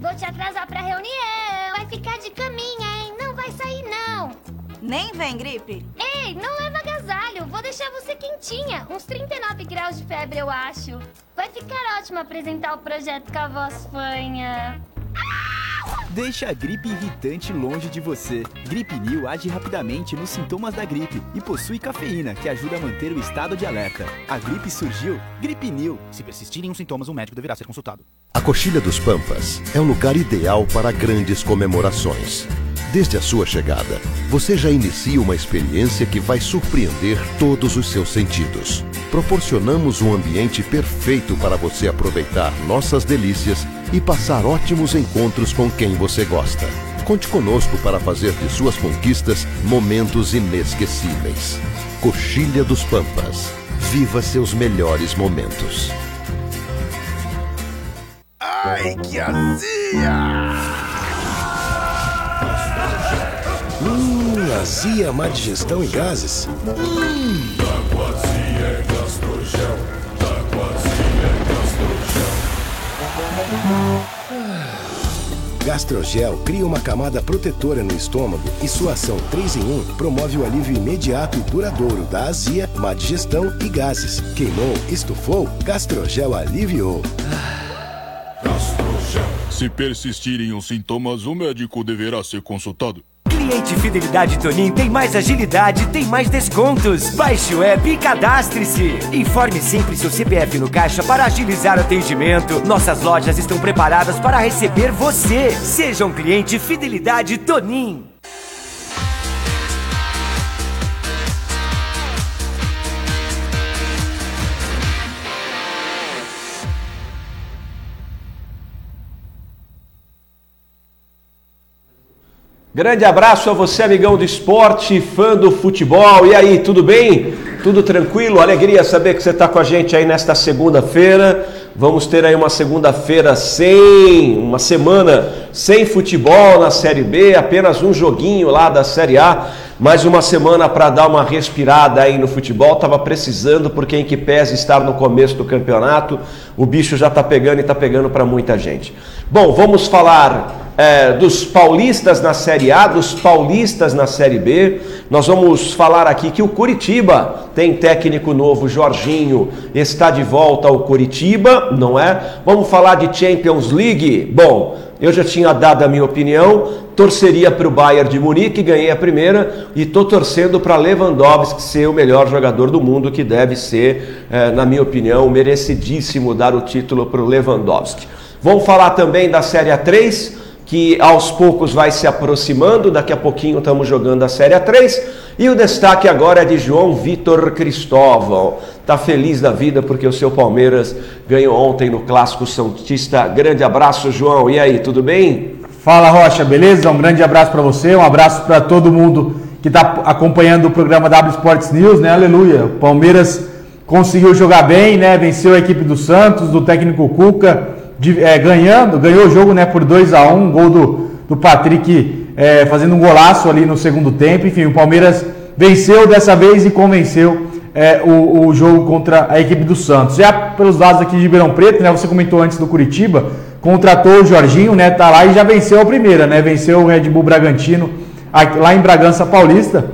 Vou te atrasar pra reunião. Vai ficar de caminha, hein? Não vai sair, não. Nem vem, gripe. Ei, não leva agasalho. Vou deixar você quentinha. Uns 39 graus de febre, eu acho. Vai ficar ótimo apresentar o projeto com a voz fanha. Deixe a gripe irritante longe de você. Gripe New age rapidamente nos sintomas da gripe e possui cafeína, que ajuda a manter o estado de alerta. A gripe surgiu, Gripe New. Se persistirem os sintomas, um médico deverá ser consultado. A Coxilha dos Pampas é o lugar ideal para grandes comemorações. Desde a sua chegada, você já inicia uma experiência que vai surpreender todos os seus sentidos. Proporcionamos um ambiente perfeito para você aproveitar nossas delícias e passar ótimos encontros com quem você gosta. Conte conosco para fazer de suas conquistas momentos inesquecíveis. Coxilha dos Pampas. Viva seus melhores momentos. Ai, que azia! Hum, azia, má digestão e gases. Hum. Taquazia é gastrogel. Taquazia gastrogel. Cria uma camada protetora no estômago e sua ação 3 em 1 promove o alívio imediato e duradouro da azia, má digestão e gases. Queimou, estufou, Gastrogel aliviou. Gastrogel. Se persistirem os sintomas, o médico deverá ser consultado. Cliente Fidelidade Tonin tem mais agilidade, tem mais descontos. Baixe o app e cadastre-se. Informe sempre seu CPF no caixa para agilizar o atendimento. Nossas lojas estão preparadas para receber você. Seja um cliente Fidelidade Tonin. Grande abraço a você, amigão do esporte, fã do futebol. E aí, tudo bem? Tudo tranquilo? Alegria saber que você está com a gente aí nesta segunda-feira. Vamos ter aí uma segunda-feira sem, uma semana sem futebol na Série B, apenas um joguinho lá da Série A. Mais uma semana para dar uma respirada aí no futebol. Tava precisando, porque em que pese estar no começo do campeonato, o bicho já está pegando e está pegando para muita gente. Bom, vamos falar é, dos paulistas na Série A, dos paulistas na Série B. Nós vamos falar aqui que o Curitiba tem técnico novo, Jorginho, está de volta ao Curitiba, não é? Vamos falar de Champions League. Bom, eu já tinha dado a minha opinião, torceria para o Bayern de Munique, ganhei a primeira e estou torcendo para Lewandowski ser o melhor jogador do mundo, que deve ser, é, na minha opinião, merecidíssimo dar o título para o Lewandowski. Vamos falar também da Série A3, que aos poucos vai se aproximando, daqui a pouquinho estamos jogando a Série A3. E o destaque agora é de João Vitor Cristóvão. Está feliz da vida porque o seu Palmeiras ganhou ontem no Clássico Santista. Grande abraço, João. E aí, tudo bem? Fala, Rocha, beleza? Um grande abraço para você, um abraço para todo mundo que está acompanhando o programa W Sports News, né? Aleluia. O Palmeiras conseguiu jogar bem, né? Venceu a equipe do Santos, do técnico Cuca de, é, ganhando, ganhou o jogo né, por 2 a 1 um, gol do, do Patrick é, fazendo um golaço ali no segundo tempo. Enfim, o Palmeiras venceu dessa vez e convenceu é, o, o, jogo contra a equipe do Santos. Já pelos lados aqui de Ribeirão Preto, né, você comentou antes do Curitiba, contratou o Jorginho, né, tá lá e já venceu a primeira, né, venceu o Red Bull Bragantino aqui, lá em Bragança Paulista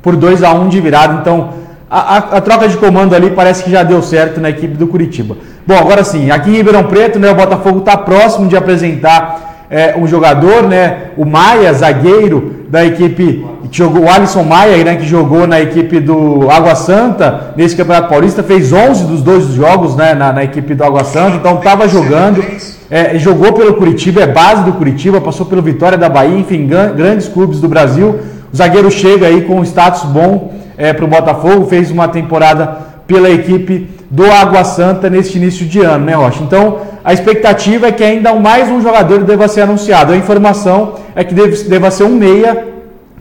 por 2 a 1 um de virada. Então, a, a, a, troca de comando ali parece que já deu certo na equipe do Curitiba. Bom, agora sim, aqui em Ribeirão Preto, né, o Botafogo está próximo de apresentar é, um jogador, né, o Maia, zagueiro da equipe, que jogou, o Alisson Maia, né, que jogou na equipe do Água Santa nesse Campeonato Paulista, fez 11 dos dois jogos né, na, na equipe do Água Santa, então estava jogando, é, jogou pelo Curitiba, é base do Curitiba, passou pelo Vitória da Bahia, enfim, grandes clubes do Brasil. O zagueiro chega aí com um status bom é, para o Botafogo, fez uma temporada pela equipe do Água Santa neste início de ano, né, Rocha? Então, a expectativa é que ainda mais um jogador deva ser anunciado. A informação é que deve, deva ser um meia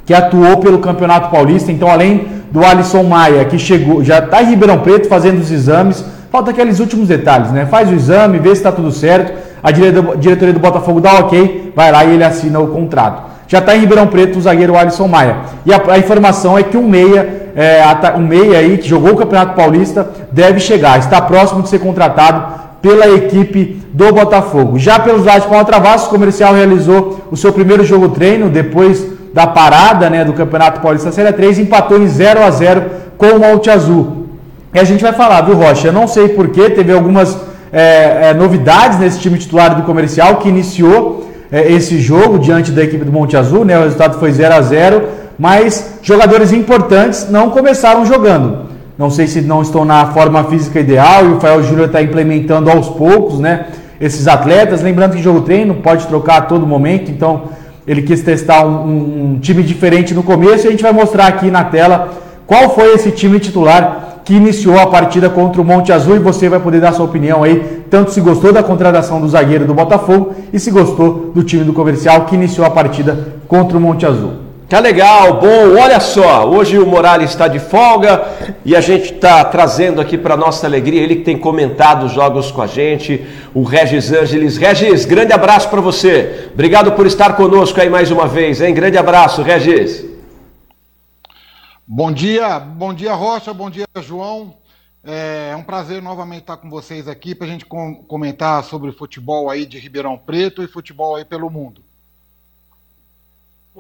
que atuou pelo Campeonato Paulista. Então, além do Alisson Maia, que chegou, já está em Ribeirão Preto fazendo os exames, falta aqueles últimos detalhes, né? Faz o exame, vê se está tudo certo. A diretoria do Botafogo dá ok, vai lá e ele assina o contrato. Já está em Ribeirão Preto o zagueiro Alisson Maia. E a, a informação é que um meia é, um meia aí que jogou o Campeonato Paulista deve chegar, está próximo de ser contratado pela equipe do Botafogo. Já pelos lados de Paulo Travassos, o comercial realizou o seu primeiro jogo treino depois da parada né, do Campeonato Paulista Série 3, empatou em 0 a 0 com o Monte Azul. E a gente vai falar, viu, Rocha? Eu não sei porquê, teve algumas é, é, novidades nesse time titular do comercial que iniciou é, esse jogo diante da equipe do Monte Azul, né? O resultado foi 0 a 0 mas jogadores importantes não começaram jogando. Não sei se não estão na forma física ideal e o Fael Júnior está implementando aos poucos, né? Esses atletas. Lembrando que jogo treino pode trocar a todo momento, então ele quis testar um, um, um time diferente no começo e a gente vai mostrar aqui na tela qual foi esse time titular que iniciou a partida contra o Monte Azul e você vai poder dar sua opinião aí, tanto se gostou da contratação do zagueiro do Botafogo e se gostou do time do comercial que iniciou a partida contra o Monte Azul. Tá legal, bom, olha só, hoje o Morales está de folga e a gente está trazendo aqui para nossa alegria, ele que tem comentado os jogos com a gente, o Regis Ângeles. Regis, grande abraço para você, obrigado por estar conosco aí mais uma vez, hein? Grande abraço, Regis. Bom dia, bom dia Rocha, bom dia João. É um prazer novamente estar com vocês aqui para a gente comentar sobre futebol aí de Ribeirão Preto e futebol aí pelo mundo.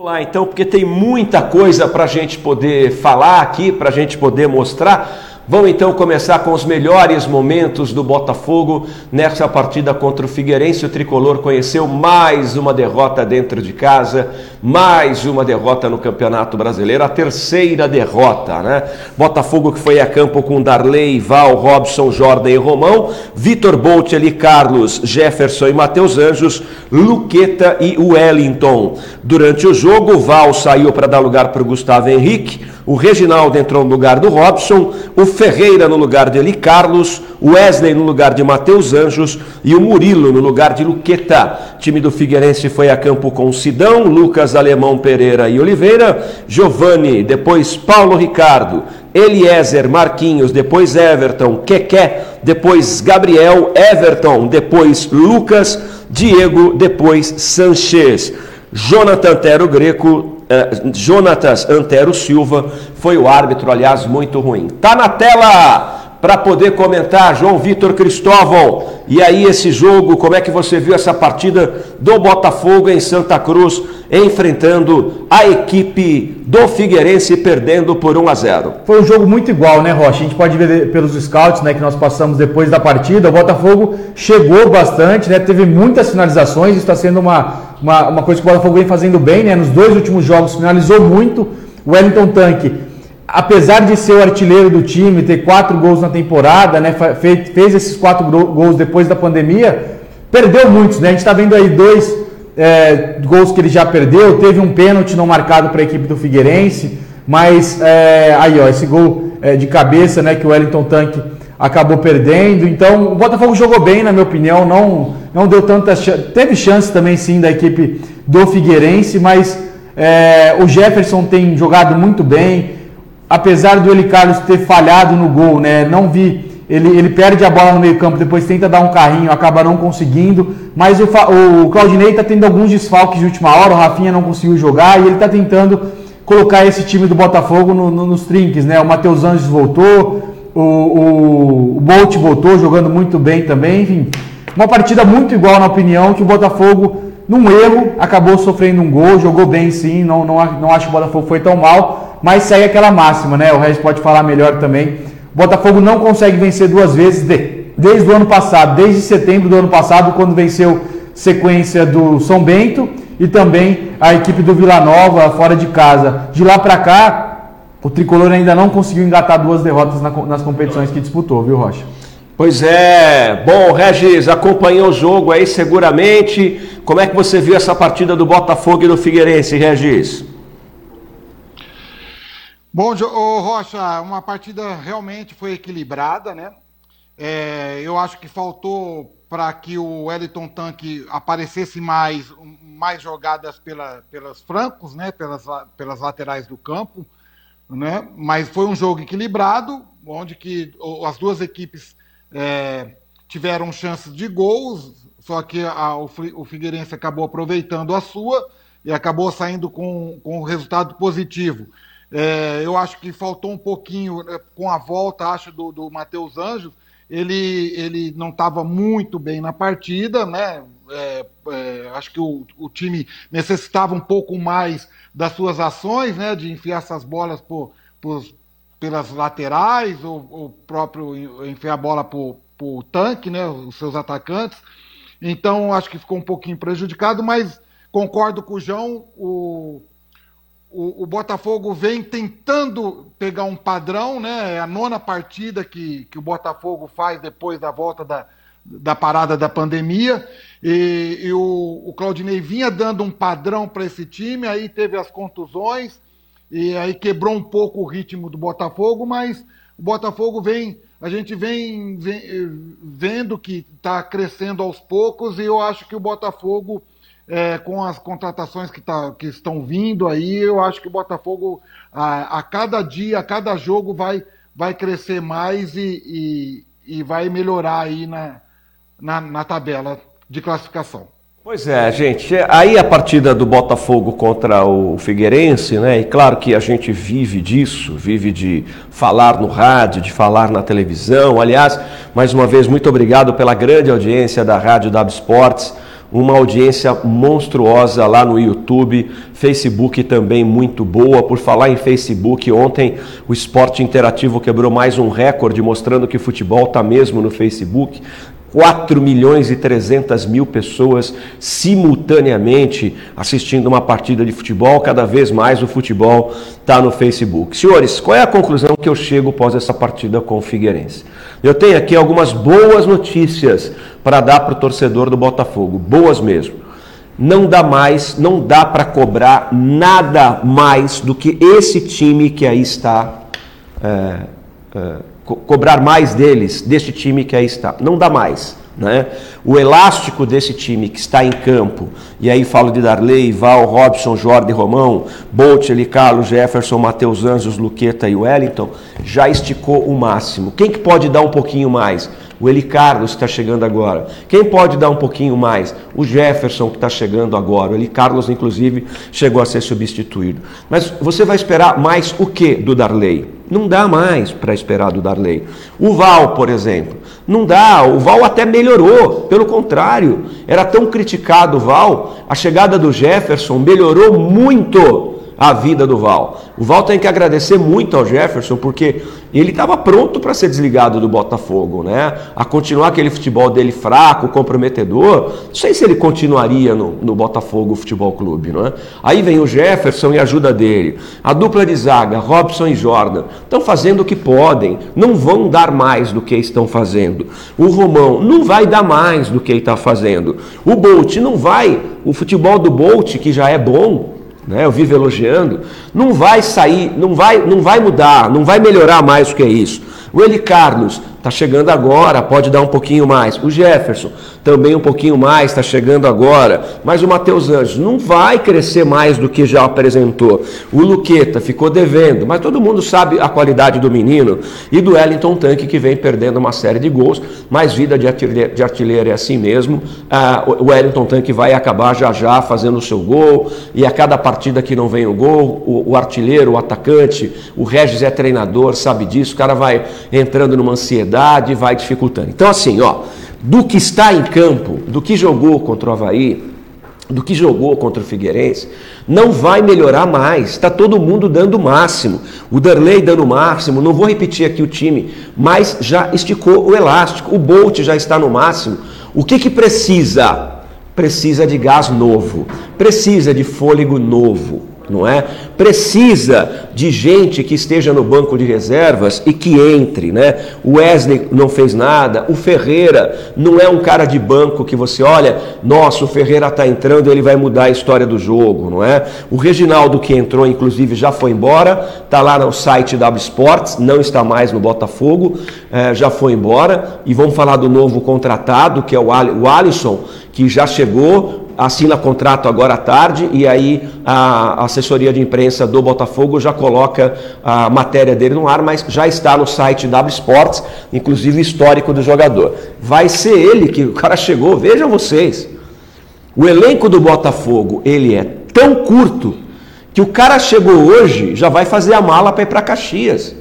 Vamos lá então, porque tem muita coisa para a gente poder falar aqui, para a gente poder mostrar. Vamos então começar com os melhores momentos do Botafogo nessa partida contra o Figueirense. O tricolor conheceu mais uma derrota dentro de casa, mais uma derrota no Campeonato Brasileiro, a terceira derrota, né? Botafogo que foi a campo com Darley, Val, Robson, Jordan e Romão, Vitor Bolt, ali Carlos, Jefferson e Matheus Anjos, Luqueta e Wellington. Durante o jogo, Val saiu para dar lugar para o Gustavo Henrique, o Reginaldo entrou no lugar do Robson, o Ferreira no lugar de Eli Carlos, o Wesley no lugar de Matheus Anjos e o Murilo no lugar de Luqueta. O time do Figueirense foi a campo com Sidão, Lucas Alemão Pereira e Oliveira, Giovanni, depois Paulo Ricardo, Eliezer, Marquinhos, depois Everton, Keké, depois Gabriel, Everton, depois Lucas, Diego, depois Sanchez. Jonathan Tero Greco, eh, Jonatas Antero Silva foi o árbitro, aliás, muito ruim. Tá na tela para poder comentar, João Vitor Cristóvão. E aí esse jogo, como é que você viu essa partida do Botafogo em Santa Cruz, enfrentando a equipe do Figueirense perdendo por 1 a 0. Foi um jogo muito igual, né, Rocha? A gente pode ver pelos scouts, né, que nós passamos depois da partida. O Botafogo chegou bastante, né? Teve muitas finalizações, está sendo uma, uma, uma coisa que o Botafogo vem fazendo bem, né? Nos dois últimos jogos finalizou muito. O Wellington Tanque apesar de ser o artilheiro do time, ter quatro gols na temporada, né, fez, fez esses quatro gols depois da pandemia, perdeu muitos, né? A gente está vendo aí dois é, gols que ele já perdeu, teve um pênalti não marcado para a equipe do Figueirense, mas é, aí ó, esse gol é, de cabeça, né, que o Wellington Tanque acabou perdendo. Então o Botafogo jogou bem, na minha opinião, não não deu tanta teve chance também sim da equipe do Figueirense, mas é, o Jefferson tem jogado muito bem apesar do Eli Carlos ter falhado no gol, né? Não vi. Ele, ele perde a bola no meio-campo, depois tenta dar um carrinho, acaba não conseguindo. Mas o, o Claudinei está tendo alguns desfalques de última hora, o Rafinha não conseguiu jogar e ele está tentando colocar esse time do Botafogo no, no, nos trinques, né? O Matheus Anjos voltou, o, o, o Bolt voltou jogando muito bem também, enfim. Uma partida muito igual, na opinião, que o Botafogo, num erro, acabou sofrendo um gol, jogou bem sim, não, não, não acho que o Botafogo foi tão mal mas segue aquela máxima, né? O Regis pode falar melhor também. O Botafogo não consegue vencer duas vezes de, desde o ano passado, desde setembro do ano passado, quando venceu sequência do São Bento e também a equipe do Vila Nova fora de casa. De lá para cá, o tricolor ainda não conseguiu engatar duas derrotas na, nas competições que disputou, viu, Rocha? Pois é, bom, Regis, acompanhou o jogo aí seguramente. Como é que você viu essa partida do Botafogo e do Figueirense, Regis? Bom, Rocha, uma partida realmente foi equilibrada, né? É, eu acho que faltou para que o Wellington Tanque aparecesse mais, mais jogadas pela, pelas francos, né? Pelas, pelas laterais do campo, né? Mas foi um jogo equilibrado, onde que as duas equipes é, tiveram chances de gols, só que a, o, Figueirense acabou aproveitando a sua e acabou saindo com, com um resultado positivo. É, eu acho que faltou um pouquinho né, com a volta, acho, do, do Matheus Anjos. ele, ele não estava muito bem na partida, né? É, é, acho que o, o, time necessitava um pouco mais das suas ações, né? De enfiar essas bolas por, por pelas laterais, ou, ou próprio enfiar a bola para o tanque, né? Os seus atacantes. Então, acho que ficou um pouquinho prejudicado, mas concordo com o João, o, o, o, Botafogo vem tentando pegar um padrão, né? É a nona partida que, que o Botafogo faz depois da volta da, da parada da pandemia. E, e o, o Claudinei vinha dando um padrão para esse time, aí teve as contusões, e aí quebrou um pouco o ritmo do Botafogo, mas o Botafogo vem. A gente vem, vem vendo que está crescendo aos poucos, e eu acho que o Botafogo é, com as contratações que, tá, que estão vindo aí, eu acho que o Botafogo, a, a cada dia, a cada jogo, vai, vai crescer mais e, e, e vai melhorar aí na, na, na tabela de classificação. Pois é, gente. Aí a partida do Botafogo contra o Figueirense, né? E claro que a gente vive disso, vive de falar no rádio, de falar na televisão. Aliás, mais uma vez, muito obrigado pela grande audiência da Rádio W Sports uma audiência monstruosa lá no YouTube, Facebook também muito boa. Por falar em Facebook, ontem o Esporte Interativo quebrou mais um recorde, mostrando que futebol está mesmo no Facebook. 4 milhões e 300 mil pessoas simultaneamente assistindo uma partida de futebol, cada vez mais o futebol está no Facebook. Senhores, qual é a conclusão que eu chego após essa partida com o Figueirense? Eu tenho aqui algumas boas notícias para dar para o torcedor do Botafogo, boas mesmo. Não dá mais, não dá para cobrar nada mais do que esse time que aí está. É, é, co cobrar mais deles, deste time que aí está. Não dá mais. Né? O elástico desse time que está em campo, e aí falo de Darley, Val, Robson, Jorge, Romão, Bolt, Carlos, Jefferson, Matheus Anjos, Luqueta e Wellington, já esticou o máximo. Quem que pode dar um pouquinho mais? O Eli Carlos está chegando agora. Quem pode dar um pouquinho mais? O Jefferson que está chegando agora. O Eli Carlos, inclusive, chegou a ser substituído. Mas você vai esperar mais o que do Darley? Não dá mais para esperar do Darley. O Val, por exemplo, não dá. O Val até melhorou. Pelo contrário, era tão criticado o Val. A chegada do Jefferson melhorou muito a vida do Val. O Val tem que agradecer muito ao Jefferson, porque ele estava pronto para ser desligado do Botafogo, né? A continuar aquele futebol dele fraco, comprometedor. Não sei se ele continuaria no, no Botafogo Futebol Clube, não é? Aí vem o Jefferson e ajuda dele. A dupla de zaga, Robson e Jordan, estão fazendo o que podem, não vão dar mais do que estão fazendo. O Romão não vai dar mais do que ele está fazendo. O Bolt não vai, o futebol do Bolt, que já é bom, né, eu vivo elogiando, não vai sair, não vai, não vai mudar, não vai melhorar mais do que é isso. O Eli Carlos está chegando agora, pode dar um pouquinho mais. O Jefferson também um pouquinho mais, está chegando agora. Mas o Matheus Anjos não vai crescer mais do que já apresentou. O Luqueta ficou devendo, mas todo mundo sabe a qualidade do menino e do Wellington Tanque que vem perdendo uma série de gols. Mas vida de artilheiro, de artilheiro é assim mesmo. Ah, o Wellington Tanque vai acabar já já fazendo o seu gol e a cada partida que não vem o gol, o, o artilheiro, o atacante, o Regis é treinador, sabe disso. O cara vai entrando numa ansiedade, vai dificultando. Então assim, ó do que está em campo, do que jogou contra o Havaí, do que jogou contra o Figueirense, não vai melhorar mais. Está todo mundo dando o máximo. O Darley dando o máximo. Não vou repetir aqui o time, mas já esticou o elástico. O Bolt já está no máximo. O que, que precisa? Precisa de gás novo. Precisa de fôlego novo não é? Precisa de gente que esteja no banco de reservas e que entre, né? O Wesley não fez nada, o Ferreira não é um cara de banco que você olha, nossa, o Ferreira está entrando, ele vai mudar a história do jogo, não é? O Reginaldo que entrou, inclusive, já foi embora, está lá no site W Sports, não está mais no Botafogo, é, já foi embora. E vamos falar do novo contratado, que é o Alisson, que já chegou, assina contrato agora à tarde e aí a assessoria de imprensa do Botafogo já coloca a matéria dele no ar, mas já está no site W Sports, inclusive histórico do jogador. Vai ser ele que o cara chegou, vejam vocês. O elenco do Botafogo, ele é tão curto que o cara chegou hoje, já vai fazer a mala para ir para Caxias.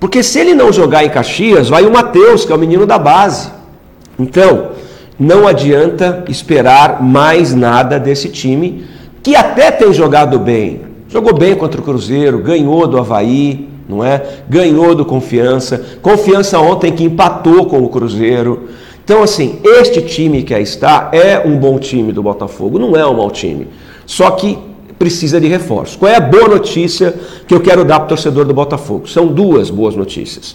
Porque se ele não jogar em Caxias, vai o Matheus, que é o menino da base. Então, não adianta esperar mais nada desse time, que até tem jogado bem. Jogou bem contra o Cruzeiro, ganhou do Havaí, não é? Ganhou do Confiança. Confiança ontem que empatou com o Cruzeiro. Então, assim, este time que aí está é um bom time do Botafogo, não é um mau time. Só que precisa de reforço. Qual é a boa notícia que eu quero dar para o torcedor do Botafogo? São duas boas notícias.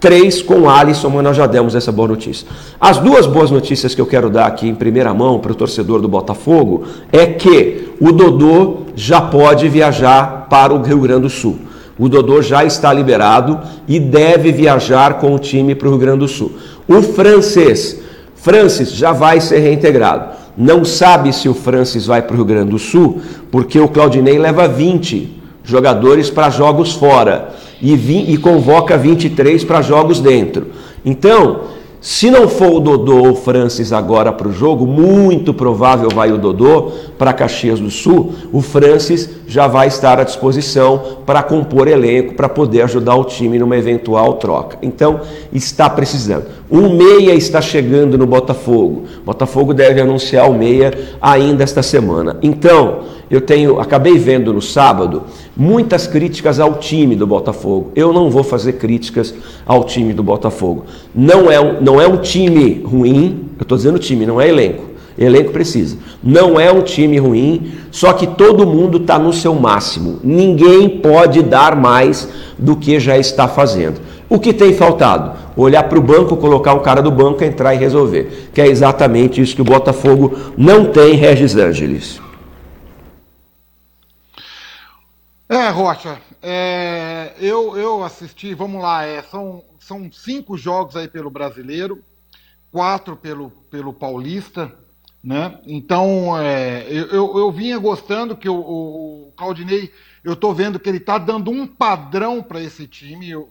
Três com o Alisson, mas nós já demos essa boa notícia. As duas boas notícias que eu quero dar aqui em primeira mão para o torcedor do Botafogo é que o Dodô já pode viajar para o Rio Grande do Sul. O Dodô já está liberado e deve viajar com o time para o Rio Grande do Sul. O francês, Francis, já vai ser reintegrado. Não sabe se o Francis vai para o Rio Grande do Sul, porque o Claudinei leva 20 jogadores para jogos fora e, vi, e convoca 23 para jogos dentro. Então, se não for o Dodô ou o Francis agora para o jogo, muito provável vai o Dodô para Caxias do Sul, o Francis já vai estar à disposição para compor elenco, para poder ajudar o time numa eventual troca. Então, está precisando. Um meia está chegando no Botafogo. Botafogo deve anunciar o meia ainda esta semana. Então, eu tenho, acabei vendo no sábado muitas críticas ao time do Botafogo. Eu não vou fazer críticas ao time do Botafogo. Não é não é um time ruim, eu estou dizendo time, não é elenco. Elenco precisa. Não é um time ruim, só que todo mundo está no seu máximo. Ninguém pode dar mais do que já está fazendo. O que tem faltado? Olhar para o banco, colocar um cara do banco, entrar e resolver. Que é exatamente isso que o Botafogo não tem, Regis Ângeles. É, Rocha, é, eu, eu assisti, vamos lá, é, são, são cinco jogos aí pelo brasileiro, quatro pelo, pelo paulista, né? Então, é, eu, eu, eu, vinha gostando que o, o Claudinei, eu tô vendo que ele tá dando um padrão para esse time, eu,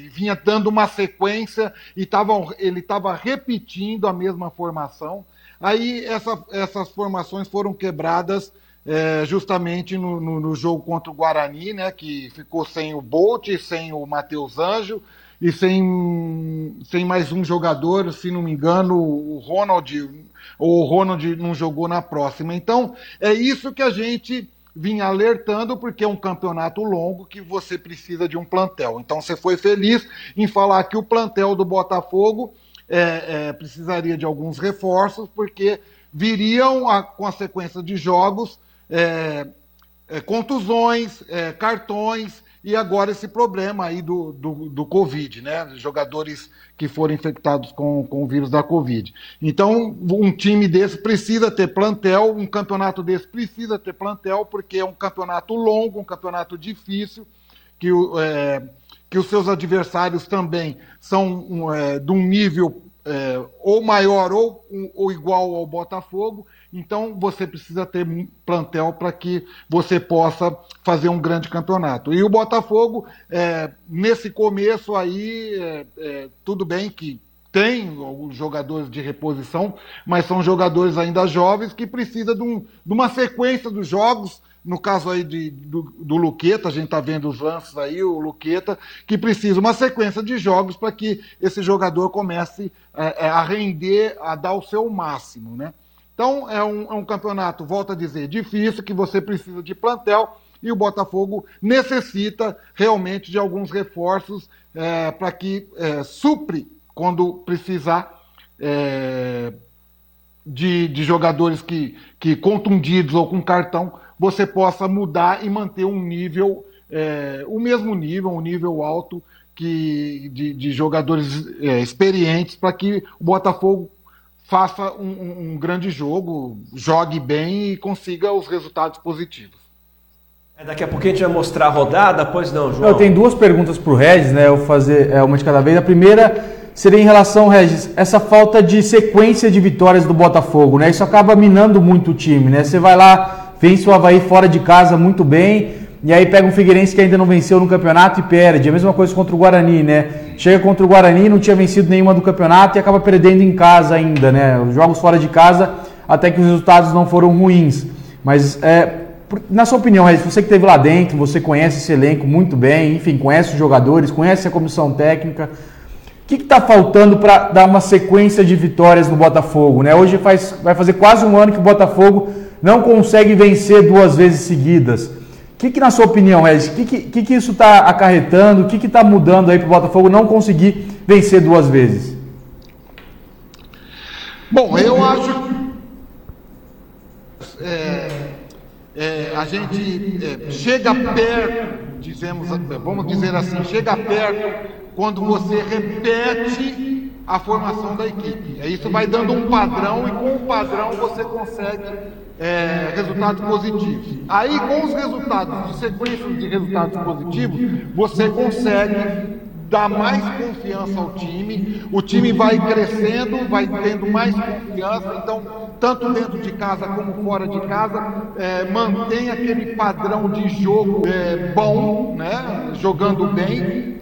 vinha dando uma sequência e tava, ele estava repetindo a mesma formação. Aí essa, essas formações foram quebradas é, justamente no, no, no, jogo contra o Guarani, né, que ficou sem o Bolt, sem o Matheus Anjo e sem, sem mais um jogador, se não me engano, o Ronald, ou o Ronald não jogou na próxima. Então, é isso que a gente vinha alertando, porque é um campeonato longo que você precisa de um plantel. Então, você foi feliz em falar que o plantel do Botafogo é, é, precisaria de alguns reforços, porque viriam a, com a sequência de jogos é, é, contusões, é, cartões e agora esse problema aí do, do, do, Covid, né? Jogadores que foram infectados com, com o vírus da Covid. Então, um time desse precisa ter plantel, um campeonato desse precisa ter plantel, porque é um campeonato longo, um campeonato difícil, que, é, que os seus adversários também são é, de um nível é, ou maior ou, ou igual ao Botafogo, então você precisa ter plantel para que você possa fazer um grande campeonato. E o Botafogo, é, nesse começo aí, é, é, tudo bem que tem alguns jogadores de reposição, mas são jogadores ainda jovens que precisam de, um, de uma sequência dos jogos. No caso aí de, do, do Luqueta, a gente está vendo os lances aí, o Luqueta, que precisa uma sequência de jogos para que esse jogador comece é, é, a render, a dar o seu máximo, né? Então, é um, é um campeonato, volto a dizer, difícil, que você precisa de plantel e o Botafogo necessita realmente de alguns reforços é, para que é, supre quando precisar é, de, de, jogadores que, que contundidos ou com cartão você possa mudar e manter um nível, é, o mesmo nível, um nível alto que de, de jogadores é, experientes para que o Botafogo faça um, um, grande jogo, jogue bem e consiga os resultados positivos. É, daqui a pouquinho a gente vai mostrar a rodada, pois não, João? Eu tenho duas perguntas para o Regis, né? Eu vou fazer é, uma de cada vez. A primeira seria em relação, Regis, essa falta de sequência de vitórias do Botafogo, né? Isso acaba minando muito o time, né? Você vai lá, vence o Havaí fora de casa muito bem, e aí pega um Figueirense que ainda não venceu no campeonato e perde. A mesma coisa contra o Guarani, né? Chega contra o Guarani, não tinha vencido nenhuma do campeonato e acaba perdendo em casa ainda, né? Os jogos fora de casa, até que os resultados não foram ruins. Mas é, Na sua opinião, Regis, você que esteve lá dentro, você conhece esse elenco muito bem, enfim, conhece os jogadores, conhece a comissão técnica. O que está faltando para dar uma sequência de vitórias no Botafogo? Né? Hoje faz, vai fazer quase um ano que o Botafogo não consegue vencer duas vezes seguidas. O que, que na sua opinião, Regis, o que, que, que, isso está acarretando? O que está mudando aí para o Botafogo não conseguir vencer duas vezes? Bom, eu acho. É, é, a gente é, chega perto, dizemos, vamos dizer assim, chega perto quando você repete a formação da equipe. Isso vai dando um padrão e com o padrão você consegue é, resultados positivos. Aí, com os resultados, de sequência de resultados positivos, você consegue dar mais confiança ao time, o time vai crescendo, vai tendo mais confiança, então, tanto dentro de casa como fora de casa, é, mantém aquele padrão de jogo é, bom, né, jogando bem,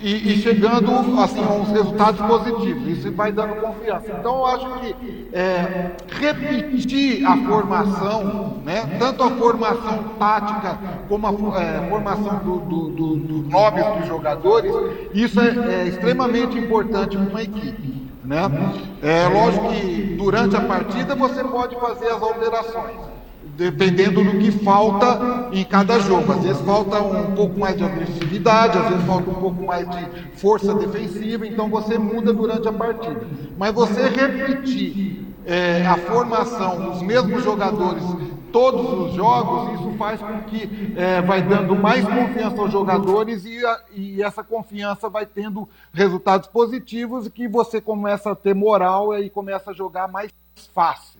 e, e, chegando assim, a uns resultados positivos. Isso vai dando confiança. Então, eu acho que é, repetir a formação, né, tanto a formação tática como a é, formação do, do, do, do nobres dos jogadores, isso é, é extremamente importante para uma equipe. Né? É lógico que durante a partida você pode fazer as alterações dependendo do que falta em cada jogo. Às vezes falta um pouco mais de agressividade, às vezes falta um pouco mais de força defensiva, então você muda durante a partida. Mas você repetir é, a formação, os mesmos jogadores, todos os jogos, isso faz com que é, vai dando mais confiança aos jogadores e, a, e essa confiança vai tendo resultados positivos e que você começa a ter moral e começa a jogar mais fácil.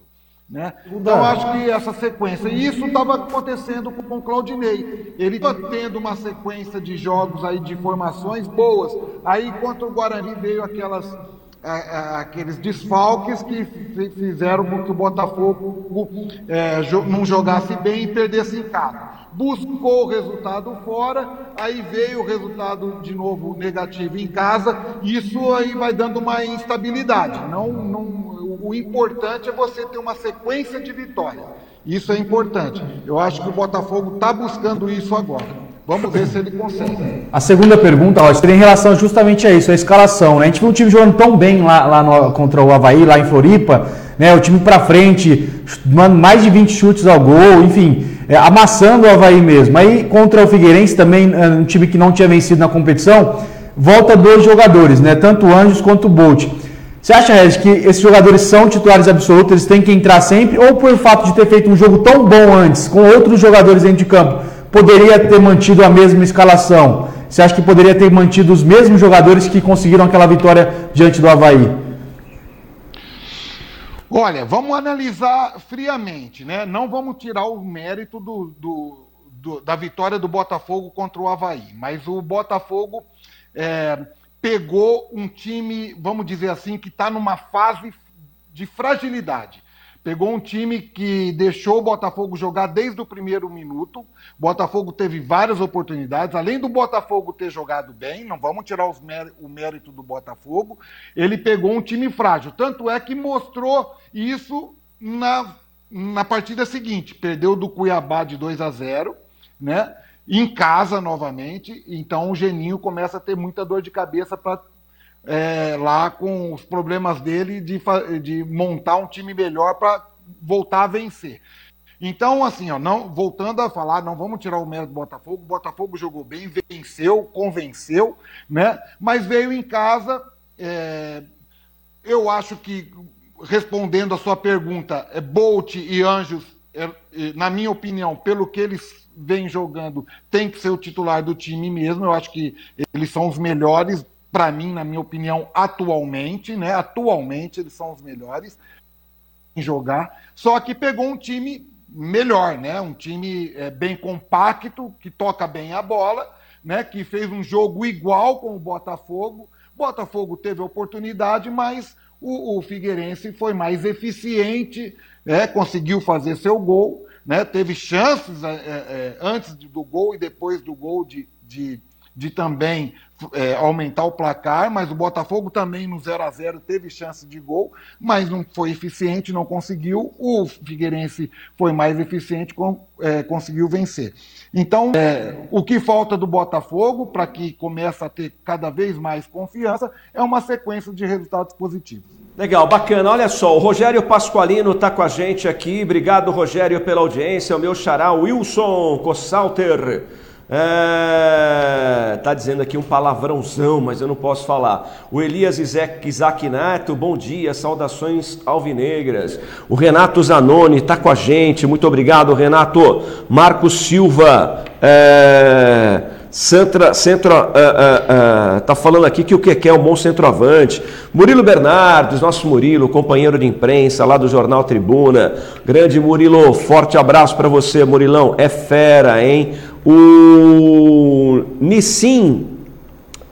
Né? Então, acho que essa sequência, e isso estava acontecendo com o Claudinei. Ele estava tendo uma sequência de jogos aí, de formações boas. Aí, contra o Guarani, veio aquelas, aqueles desfalques que fizeram com que o Botafogo é, não jogasse bem e perdesse em casa. Buscou o resultado fora, aí veio o resultado de novo negativo em casa. Isso aí vai dando uma instabilidade. Não, não o importante é você ter uma sequência de vitórias. Isso é importante. Eu acho que o Botafogo está buscando isso agora. Vamos ver se ele consegue. A segunda pergunta, ó, em relação justamente a isso, a escalação. Né? A gente viu o time jogando tão bem lá, lá no, contra o Havaí, lá em Floripa, né? o time para frente, mais de 20 chutes ao gol, enfim, é, amassando o Havaí mesmo. Aí contra o Figueirense também, é, um time que não tinha vencido na competição, volta dois jogadores, né? tanto o Anjos quanto o Bolt. Você acha, Regis, que esses jogadores são titulares absolutos, eles têm que entrar sempre, ou por fato de ter feito um jogo tão bom antes, com outros jogadores dentro de campo, poderia ter mantido a mesma escalação? Você acha que poderia ter mantido os mesmos jogadores que conseguiram aquela vitória diante do Havaí? Olha, vamos analisar friamente, né? Não vamos tirar o mérito do, do, do, da vitória do Botafogo contra o Havaí, mas o Botafogo é, pegou um time, vamos dizer assim, que está numa fase de fragilidade. Pegou um time que deixou o Botafogo jogar desde o primeiro minuto. O Botafogo teve várias oportunidades. Além do Botafogo ter jogado bem, não vamos tirar o mérito do Botafogo, ele pegou um time frágil. Tanto é que mostrou isso na, na partida seguinte. Perdeu do Cuiabá de 2 a 0, né? em casa novamente, então o Geninho começa a ter muita dor de cabeça para é, lá com os problemas dele de, de montar um time melhor para voltar a vencer. Então, assim, ó, não, voltando a falar, não vamos tirar o mérito do Botafogo. O Botafogo jogou bem, venceu, convenceu, né? Mas veio em casa. É, eu acho que, respondendo a sua pergunta, é, Bolt e Anjos, é, na minha opinião, pelo que eles vem jogando tem que ser o titular do time mesmo. Eu acho que eles são os melhores, para mim, na minha opinião, atualmente, né? Atualmente eles são os melhores em jogar. Só que pegou um time melhor, né? Um time é, bem compacto, que toca bem a bola, né? Que fez um jogo igual com o Botafogo. Botafogo teve oportunidade, mas o, o Figueirense foi mais eficiente, né? conseguiu fazer seu gol né? Teve chances é, é, é, antes do gol e depois do gol de, de, de também é, aumentar o placar, mas o Botafogo também no 0 a 0 teve chance de gol, mas não foi eficiente, não conseguiu. O Figueirense foi mais eficiente, com, é, conseguiu vencer. Então, é, o que falta do Botafogo para que comece a ter cada vez mais confiança é uma sequência de resultados positivos. Legal, bacana. Olha só, o Rogério Pasqualino está com a gente aqui. Obrigado, Rogério, pela audiência. O meu xará, Wilson Cossalter. É, tá dizendo aqui um palavrãozão, mas eu não posso falar. O Elias Neto, bom dia, saudações alvinegras. O Renato Zanoni tá com a gente, muito obrigado, Renato. Marcos Silva, é, Centra, centro, uh, uh, tá falando aqui que o que é um bom centroavante. Murilo Bernardes, nosso Murilo, companheiro de imprensa lá do Jornal Tribuna. Grande Murilo, forte abraço para você, Murilão. É fera, hein? O Nissim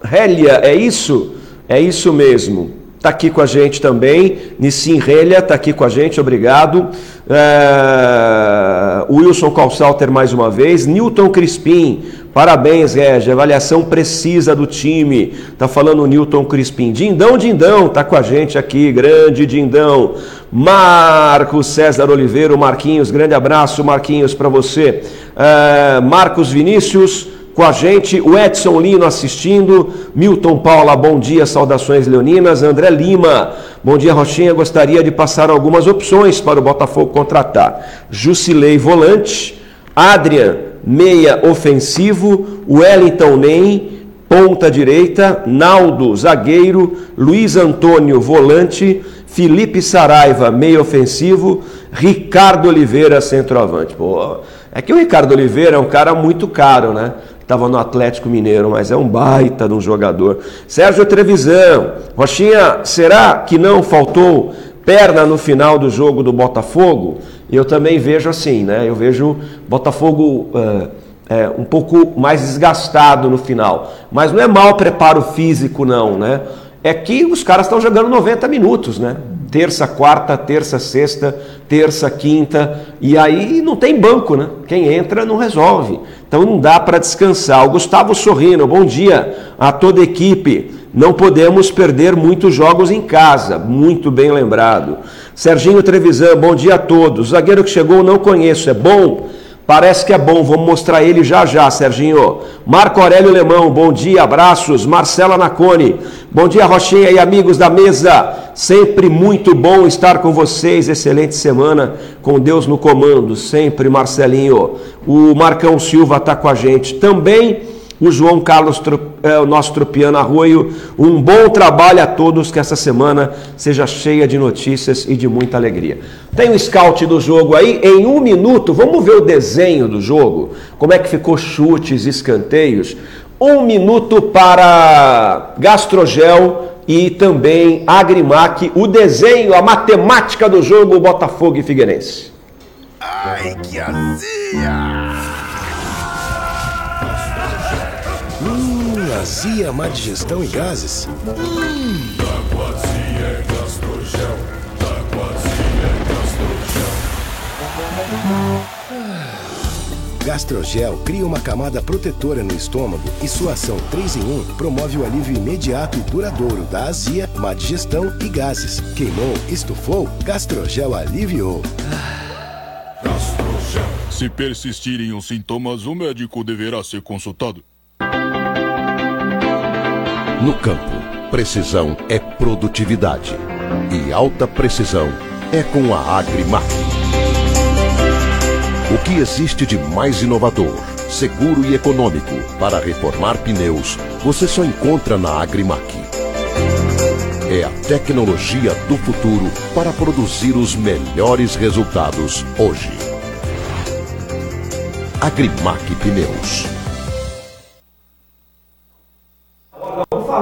Rélia, é isso? É isso mesmo. Está aqui com a gente também. Nissim Rélia está aqui com a gente, obrigado. É... Wilson Calsalter mais uma vez. Newton Crispim, Parabéns, Regi, avaliação precisa do time. Tá falando o Newton Crispim. Dindão, Dindão, tá com a gente aqui, grande Dindão. Marcos César Oliveira, Marquinhos, grande abraço, Marquinhos, para você. Uh, Marcos Vinícius, com a gente, o Edson Lino assistindo, Milton Paula, bom dia, saudações leoninas, André Lima, bom dia Rochinha, gostaria de passar algumas opções para o Botafogo contratar. Jusilei Volante, Adrian meia ofensivo, Wellington Nem, ponta direita, Naldo, zagueiro, Luiz Antônio, volante, Felipe Saraiva, meia ofensivo, Ricardo Oliveira, centroavante. Pô, é que o Ricardo Oliveira é um cara muito caro, né? Estava no Atlético Mineiro, mas é um baita de um jogador. Sérgio Trevisan, Rochinha, será que não faltou perna no final do jogo do Botafogo? Eu também vejo assim, né? Eu vejo Botafogo é, um pouco mais desgastado no final. Mas não é mau preparo físico, não, né? É que os caras estão jogando 90 minutos, né? Terça, quarta, terça, sexta, terça, quinta, e aí não tem banco, né? Quem entra não resolve. Então não dá para descansar. O Gustavo Sorrino, bom dia a toda a equipe. Não podemos perder muitos jogos em casa, muito bem lembrado. Serginho Trevisan, bom dia a todos. O zagueiro que chegou não conheço, é bom? Parece que é bom, vamos mostrar ele já já, Serginho. Marco Aurélio Lemão, bom dia, abraços. Marcela Nacone, bom dia, Rochinha e amigos da mesa. Sempre muito bom estar com vocês. Excelente semana, com Deus no comando, sempre, Marcelinho. O Marcão Silva está com a gente também o João Carlos, é, o nosso tropiano Arroio. Um bom trabalho a todos, que essa semana seja cheia de notícias e de muita alegria. Tem o scout do jogo aí, em um minuto, vamos ver o desenho do jogo, como é que ficou chutes, escanteios. Um minuto para Gastrogel e também Agrimac, o desenho, a matemática do jogo Botafogo e Figueirense. Ai, que azia! Azia, má digestão e gases. Gastrogel. Gastrogel. Gastrogel cria uma camada protetora no estômago e sua ação 3 em 1 promove o alívio imediato e duradouro da azia, má digestão e gases. Queimou, estufou, Gastrogel aliviou. Gastrogel. Se persistirem os sintomas, o médico deverá ser consultado. No campo, precisão é produtividade. E alta precisão é com a Agrimac. O que existe de mais inovador, seguro e econômico para reformar pneus, você só encontra na Agrimac. É a tecnologia do futuro para produzir os melhores resultados hoje. Agrimac Pneus.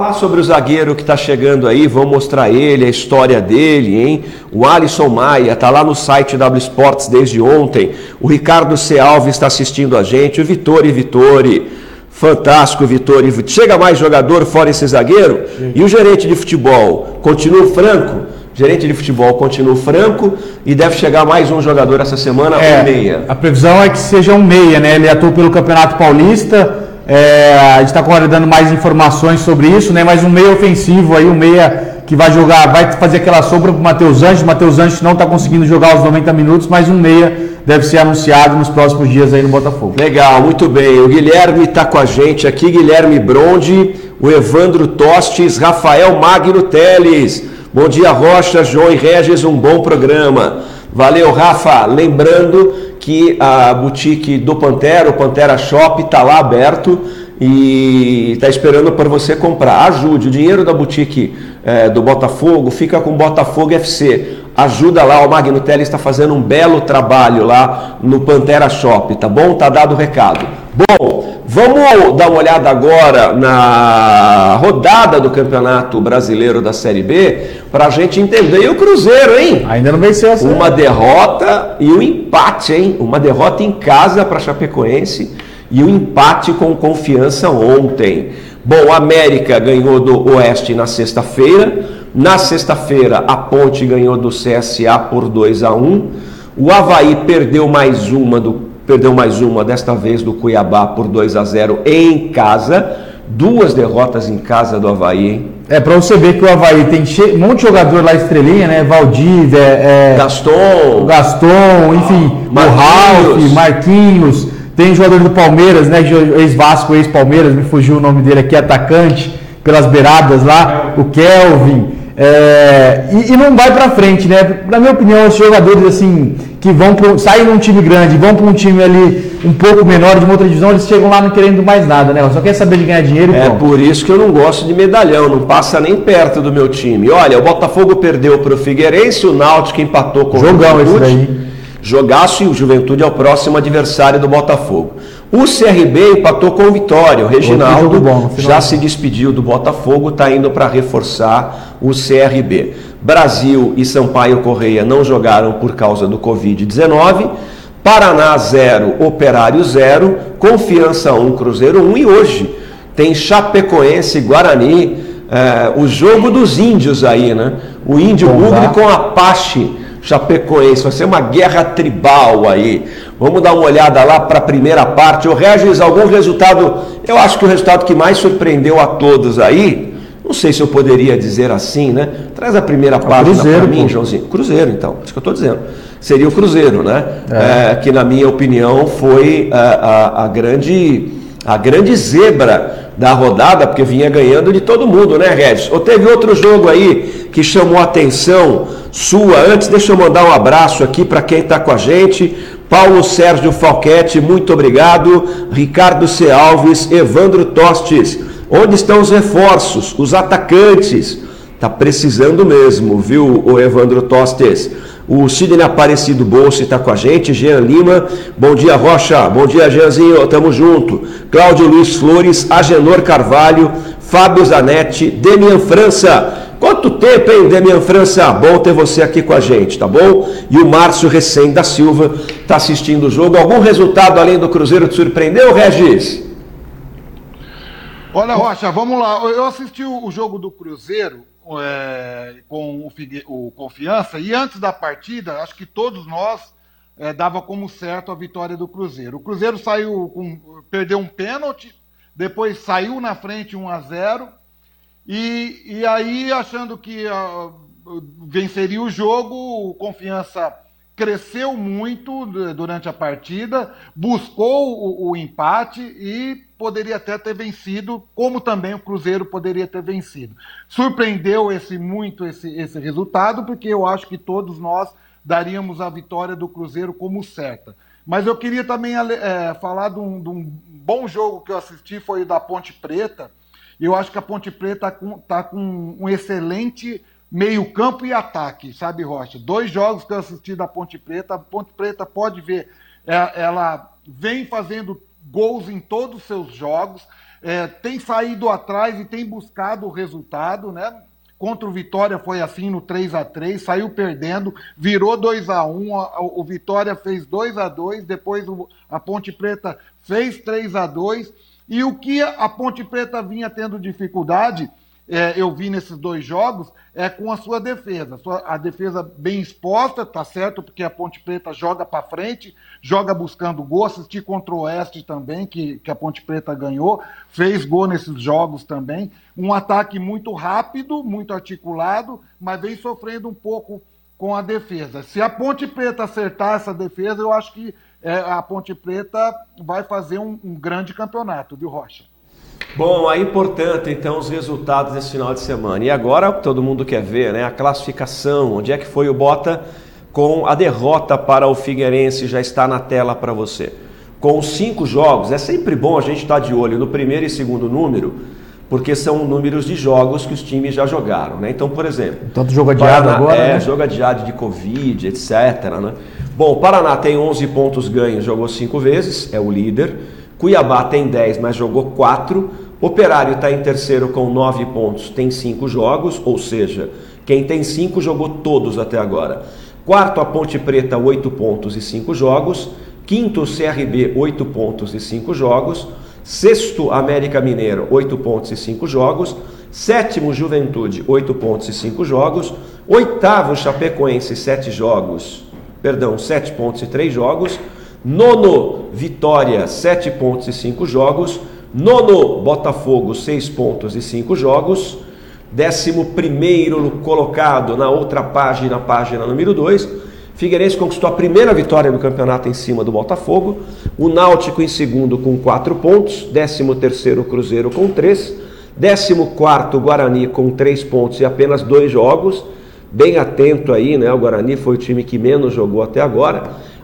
Falar sobre o zagueiro que está chegando aí, vamos mostrar ele, a história dele, hein? O Alisson Maia está lá no site W Sports desde ontem. O Ricardo C. Alves está assistindo a gente. O Vitori Vitori. Fantástico, Vitori. Chega mais jogador fora esse zagueiro? Sim. E o gerente de futebol? Continua franco? Gerente de futebol continua franco e deve chegar mais um jogador essa semana, é, um meia. A previsão é que seja um meia, né? Ele atuou pelo Campeonato Paulista É, a gente está dando mais informações sobre isso, né? Mas um meio ofensivo aí, um meia que vai jogar, vai fazer aquela sombra para o Matheus Anjos. Matheus Anjos não está conseguindo jogar os 90 minutos, mas um meia deve ser anunciado nos próximos dias aí no Botafogo. Legal, muito bem. O Guilherme está com a gente aqui, Guilherme Bronde, o Evandro Tostes, Rafael Magno Teles. Bom dia, Rocha, João e Regis, um bom programa. Valeu, Rafa. Lembrando que a boutique do Pantera, o Pantera Shop, está lá aberto e está esperando para você comprar. Ajude, o dinheiro da boutique é, do Botafogo fica com Botafogo FC. Ajuda lá, o Magno Teles está fazendo um belo trabalho lá no Pantera Shop, tá bom? Tá dado o recado. Bom, vamos dar uma olhada agora na rodada do Campeonato Brasileiro da Série B para a gente entender. E o Cruzeiro, hein? Ainda não venceu essa. Uma derrota e um empate, hein? Uma derrota em casa para Chapecoense e um empate com confiança ontem. Bom, a América ganhou do Oeste na sexta-feira. Na sexta-feira, a Ponte ganhou do CSA por 2 a 1. O Havaí perdeu mais uma do perdeu mais uma, desta vez do Cuiabá por 2 a 0 em casa. Duas derrotas em casa do Havaí. É, para você ver que o Havaí tem um monte de jogador lá estrelinha, né? Valdívia, é, Gaston, Gaston, enfim, Marquinhos. o Ralf, Marquinhos. Tem jogador do Palmeiras, né? Ex-Vasco, ex-Palmeiras, me fugiu o nome dele aqui, atacante, pelas beiradas lá, o Kelvin. É, e, e, não vai para frente, né? Na minha opinião, os jogadores assim que vão pro, saem num time grande, vão para um time ali um pouco menor de uma outra divisão, eles chegam lá não querendo mais nada, né? Só quer saber de ganhar dinheiro. É por isso que eu não gosto de medalhão, não passa nem perto do meu time. Olha, o Botafogo perdeu para o Figueirense, o Náutico empatou com Jogão o Juventude. Esse daí. Jogaço e o Juventude é o próximo adversário do Botafogo. O CRB empatou com o Vitória. O Reginaldo bom, já se despediu do Botafogo, está indo para reforçar o CRB. Brasil e Sampaio Correia não jogaram por causa do Covid-19. Paraná 0, Operário 0, Confiança 1, um, Cruzeiro 1 um, e hoje tem Chapecoense Guarani, é, o jogo dos índios aí, né? O índio bugre com Apache Chapecoense, vai ser uma guerra tribal aí. Vamos dar uma olhada lá para a primeira parte. O Regis, algum resultado? Eu acho que o resultado que mais surpreendeu a todos aí, não sei se eu poderia dizer assim, né? Traz a primeira página para mim, pô. Joãozinho. Cruzeiro, então, isso que eu estou dizendo. Seria o Cruzeiro, né? É. É, que na minha opinião foi a, a, a grande a grande zebra da rodada, porque vinha ganhando de todo mundo, né, Regis? Ou teve outro jogo aí que chamou a atenção sua? Antes, deixa eu mandar um abraço aqui para quem está com a gente. Paulo Sérgio Falquete, muito obrigado. Ricardo C. Alves, Evandro Tostes. Onde estão os reforços, os atacantes? Tá precisando mesmo, viu, o Evandro Tostes? O Sidney Aparecido Bolsa está com a gente, Jean Lima, bom dia Rocha, bom dia Jeanzinho, tamo junto. Cláudio Luiz Flores, Agenor Carvalho, Fábio Zanetti, Demian França. Quanto tempo, hein, Demian França? Bom ter você aqui com a gente, tá bom? E o Márcio Recém da Silva está assistindo o jogo. Algum resultado além do Cruzeiro te surpreendeu, Regis? Olha, Rocha, vamos lá. Eu assisti o jogo do Cruzeiro é, com o, o, Confiança, e antes da partida, acho que todos nós é, dava como certo a vitória do Cruzeiro. O Cruzeiro saiu com, perdeu um pênalti, depois saiu na frente 1 a 0 e, e aí achando que uh, venceria o jogo, o Confiança cresceu muito durante a partida, buscou o, o, empate e poderia até ter vencido, como também o Cruzeiro poderia ter vencido. Surpreendeu esse muito esse, esse resultado, porque eu acho que todos nós daríamos a vitória do Cruzeiro como certa. Mas eu queria também é, falar de um, de um, bom jogo que eu assisti, foi o da Ponte Preta. Eu acho que a Ponte Preta está com, tá com um excelente meio campo e ataque, sabe, Rocha? Dois jogos que eu assisti da Ponte Preta, a Ponte Preta pode ver, é, ela vem fazendo gols em todos os seus jogos, é, tem saído atrás e tem buscado o resultado, né? Contra o Vitória foi assim no 3 a 3 saiu perdendo, virou 2 a 1 o Vitória fez 2 a 2 depois a Ponte Preta fez 3 a 2 e o que a Ponte Preta vinha tendo dificuldade é, eu vi nesses dois jogos é com a sua defesa. Sua, a defesa bem exposta, tá certo? Porque a Ponte Preta joga para frente, joga buscando gol. Assisti contra o Oeste também, que, que a Ponte Preta ganhou, fez gol nesses jogos também. Um ataque muito rápido, muito articulado, mas vem sofrendo um pouco com a defesa. Se a Ponte Preta acertar essa defesa, eu acho que é, a Ponte Preta vai fazer um, um grande campeonato, viu, Rocha? Bom, aí portanto, então, os resultados desse final de semana. E agora todo mundo quer ver, né? A classificação, onde é que foi o Bota com a derrota para o Figueirense, já está na tela para você. Com cinco jogos, é sempre bom a gente estar de olho no primeiro e segundo número, porque são números de jogos que os times já jogaram, né? Então, por exemplo... Tanto jogo adiado Paraná, agora, É, né? jogo adiado de Covid, etc, né? Bom, o Paraná tem 11 pontos ganhos, jogou cinco vezes, é o líder. Cuiabá tem 10, mas jogou 4. Operário está em terceiro com 9 pontos, tem 5 jogos, ou seja, quem tem 5 jogou todos até agora. Quarto, a Ponte Preta, 8 pontos e 5 jogos. Quinto, CRB, 8 pontos e 5 jogos. Sexto, América Mineiro, 8 pontos e 5 jogos. Sétimo, Juventude, 8 pontos e 5 jogos. Oitavo, Chapecoense, 7 jogos. Perdão, 7 pontos e 3 jogos. Nono, Vitória, 7 pontos e 5 jogos. Nono, Botafogo, 6 pontos e 5 jogos. Décimo primeiro colocado na outra página, página número 2. Figueirense conquistou a primeira vitória no campeonato em cima do Botafogo. O Náutico em segundo com 4 pontos. Décimo terceiro Cruzeiro com 3. Décimo quarto Guarani com 3 pontos e apenas 2 jogos. Bem atento aí, né? O Guarani foi o time que menos jogou até agora.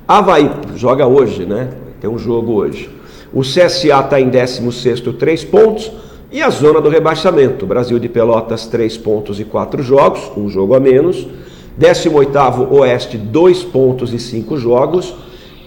Havaí joga hoje, né? Tem um jogo hoje. O CSA está em 16, 3 pontos. E a zona do rebaixamento. Brasil de Pelotas, 3 pontos e 4 jogos, um jogo a menos. 18 Oeste, 2 pontos e 5 jogos.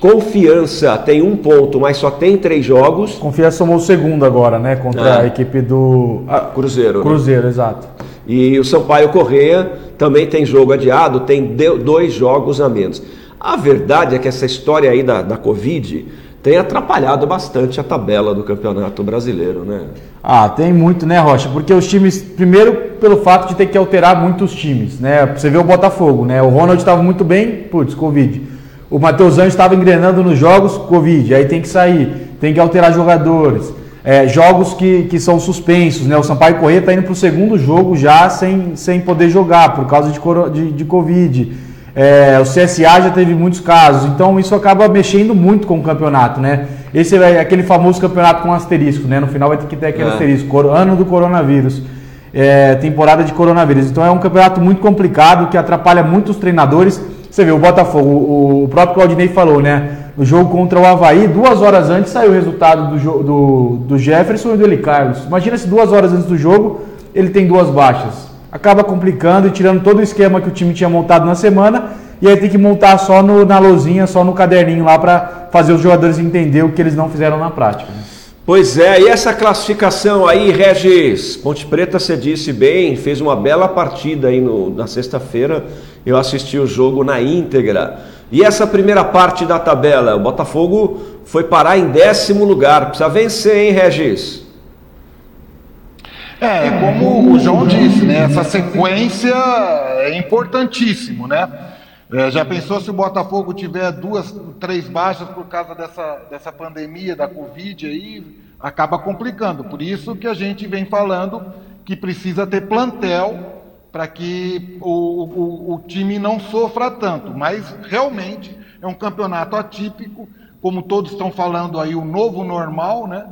Confiança tem um ponto, mas só tem três jogos. Confiança somou o segundo agora, né? Contra É. a equipe do. ah, Cruzeiro. né? Cruzeiro, exato. E o Sampaio Correia também tem jogo adiado, tem dois jogos a menos. A verdade é que essa história aí da, da Covid tem atrapalhado bastante a tabela do Campeonato Brasileiro, né? Ah, tem muito, né, Rocha? Porque os times, primeiro pelo fato de ter que alterar muito os times, né? Você vê o Botafogo, né? O Ronald estava muito bem, putz, Covid. O Matheus Anjos estava engrenando nos jogos, Covid. Aí tem que sair, tem que alterar jogadores. É, jogos que, que são suspensos, né? O Sampaio Corrêa está indo para o segundo jogo já sem, sem poder jogar por causa de, de, de Covid. É, o CSA já teve muitos casos, então isso acaba mexendo muito com o campeonato, né? Esse é aquele famoso campeonato com asterisco, né? No final vai ter que ter aquele É. asterisco, ano do coronavírus, é, temporada de coronavírus. Então é um campeonato muito complicado que atrapalha muito os treinadores. Você vê, o Botafogo, o, o próprio Claudinei falou, né? No jogo contra o Havaí, duas horas antes saiu o resultado do, do, do Jefferson e do Eli Carlos. Imagina se duas horas antes do jogo ele tem duas baixas. Acaba complicando e tirando todo o esquema que o time tinha montado na semana. E aí tem que montar só no- na lousinha, só no caderninho lá para fazer os jogadores entender o que eles não fizeram na prática. né? Pois é, e essa classificação aí, Regis? Ponte Preta, você disse bem, fez uma bela partida aí no- na sexta-feira. Eu assisti o jogo na íntegra. E essa primeira parte da tabela, o Botafogo foi parar em décimo lugar. Precisa vencer, hein, Regis? É, como o João disse, né? Essa sequência é importantíssimo, né? É, já pensou se o Botafogo tiver duas, três baixas por causa dessa, dessa pandemia da Covid aí, acaba complicando. Por isso que a gente vem falando que precisa ter plantel para que o, o, o time não sofra tanto. Mas realmente é um campeonato atípico, como todos estão falando aí, o novo normal, né?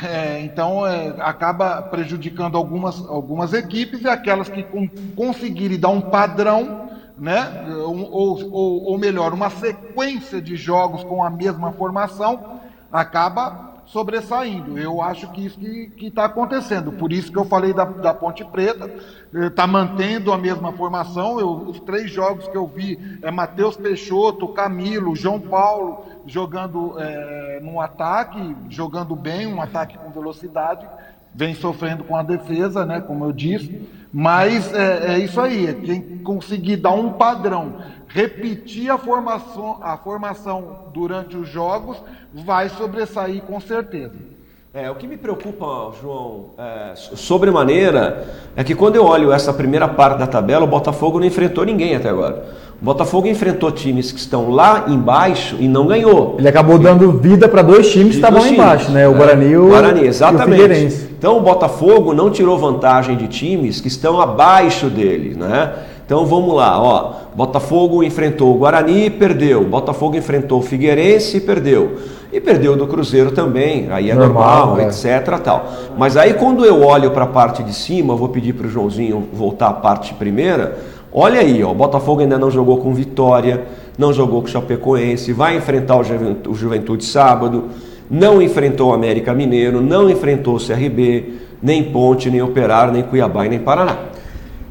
É, então é, acaba prejudicando algumas, algumas equipes e aquelas que con- conseguirem dar um padrão, né? Ou, ou, ou melhor, uma sequência de jogos com a mesma formação, acaba sobressaindo. Eu acho que isso que está acontecendo. Por isso que eu falei da, da Ponte Preta, está mantendo a mesma formação. Eu, os três jogos que eu vi é Matheus Peixoto, Camilo, João Paulo jogando é, no ataque, jogando bem, um ataque com velocidade. Vem sofrendo com a defesa, né, como eu disse. Mas é, é isso aí, é quem conseguir dar um padrão, repetir a formação, a formação durante os jogos, vai sobressair com certeza. É, o que me preocupa, João, é, sobremaneira, é que quando eu olho essa primeira parte da tabela, o Botafogo não enfrentou ninguém até agora. Botafogo enfrentou times que estão lá embaixo e não ganhou. Ele acabou dando vida para dois times que estavam lá embaixo, né? O Guarani e o, Guarani, e o exatamente. Figueirense. Então o Botafogo não tirou vantagem de times que estão abaixo dele, né? Então vamos lá, ó. Botafogo enfrentou o Guarani e perdeu. Botafogo enfrentou o Figueirense e perdeu. E perdeu do Cruzeiro também, aí é normal, Normal, é. etc. Tal. Mas aí quando eu olho para a parte de cima, vou pedir para o Joãozinho voltar à parte primeira. Olha aí, ó, o Botafogo ainda não jogou com Vitória, não jogou com Chapecoense, vai enfrentar o Juventude, o Juventude sábado, não enfrentou o América Mineiro, não enfrentou o CRB, nem Ponte, nem Operário, nem Cuiabá e nem Paraná.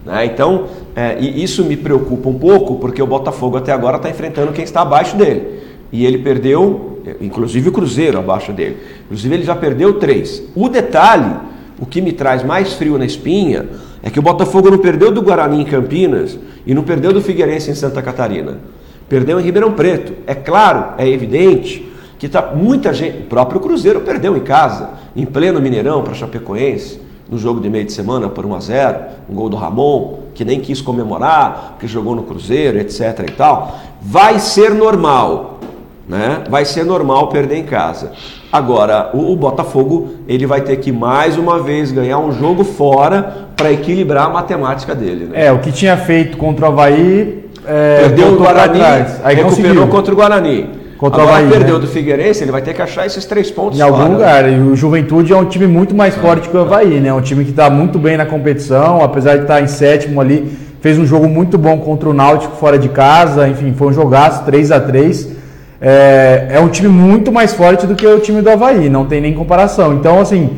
Né? Então, é, e isso me preocupa um pouco, porque o Botafogo até agora está enfrentando quem está abaixo dele. E ele perdeu, inclusive o Cruzeiro abaixo dele. Inclusive ele já perdeu três. O detalhe, o que me traz mais frio na espinha, é que o Botafogo não perdeu do Guarani em Campinas e não perdeu do Figueirense em Santa Catarina. Perdeu em Ribeirão Preto. É claro, é evidente que tá muita gente. O próprio Cruzeiro perdeu em casa, em pleno Mineirão para Chapecoense, no jogo de meio de semana por 1 a 0 um gol do Ramon, que nem quis comemorar, que jogou no Cruzeiro, etc. e tal. Vai ser normal. Né? Vai ser normal perder em casa. Agora, o, o Botafogo ele vai ter que mais uma vez ganhar um jogo fora para equilibrar a matemática dele. Né? É, o que tinha feito contra o Havaí. É, Perdeu o Guarani. Aí recuperou conseguiu. contra o Guarani. Contra o Agora Havaí, perdeu né? do Figueirense, ele vai ter que achar esses três pontos Em algum fora. lugar. E o Juventude é um time muito mais forte que o Havaí, né? Um time que está muito bem na competição, apesar de estar em sétimo ali. Fez um jogo muito bom contra o Náutico fora de casa. Enfim, foi um jogaço 3 a 3 é, é um time muito mais forte do que o time do Havaí, não tem nem comparação. Então, assim,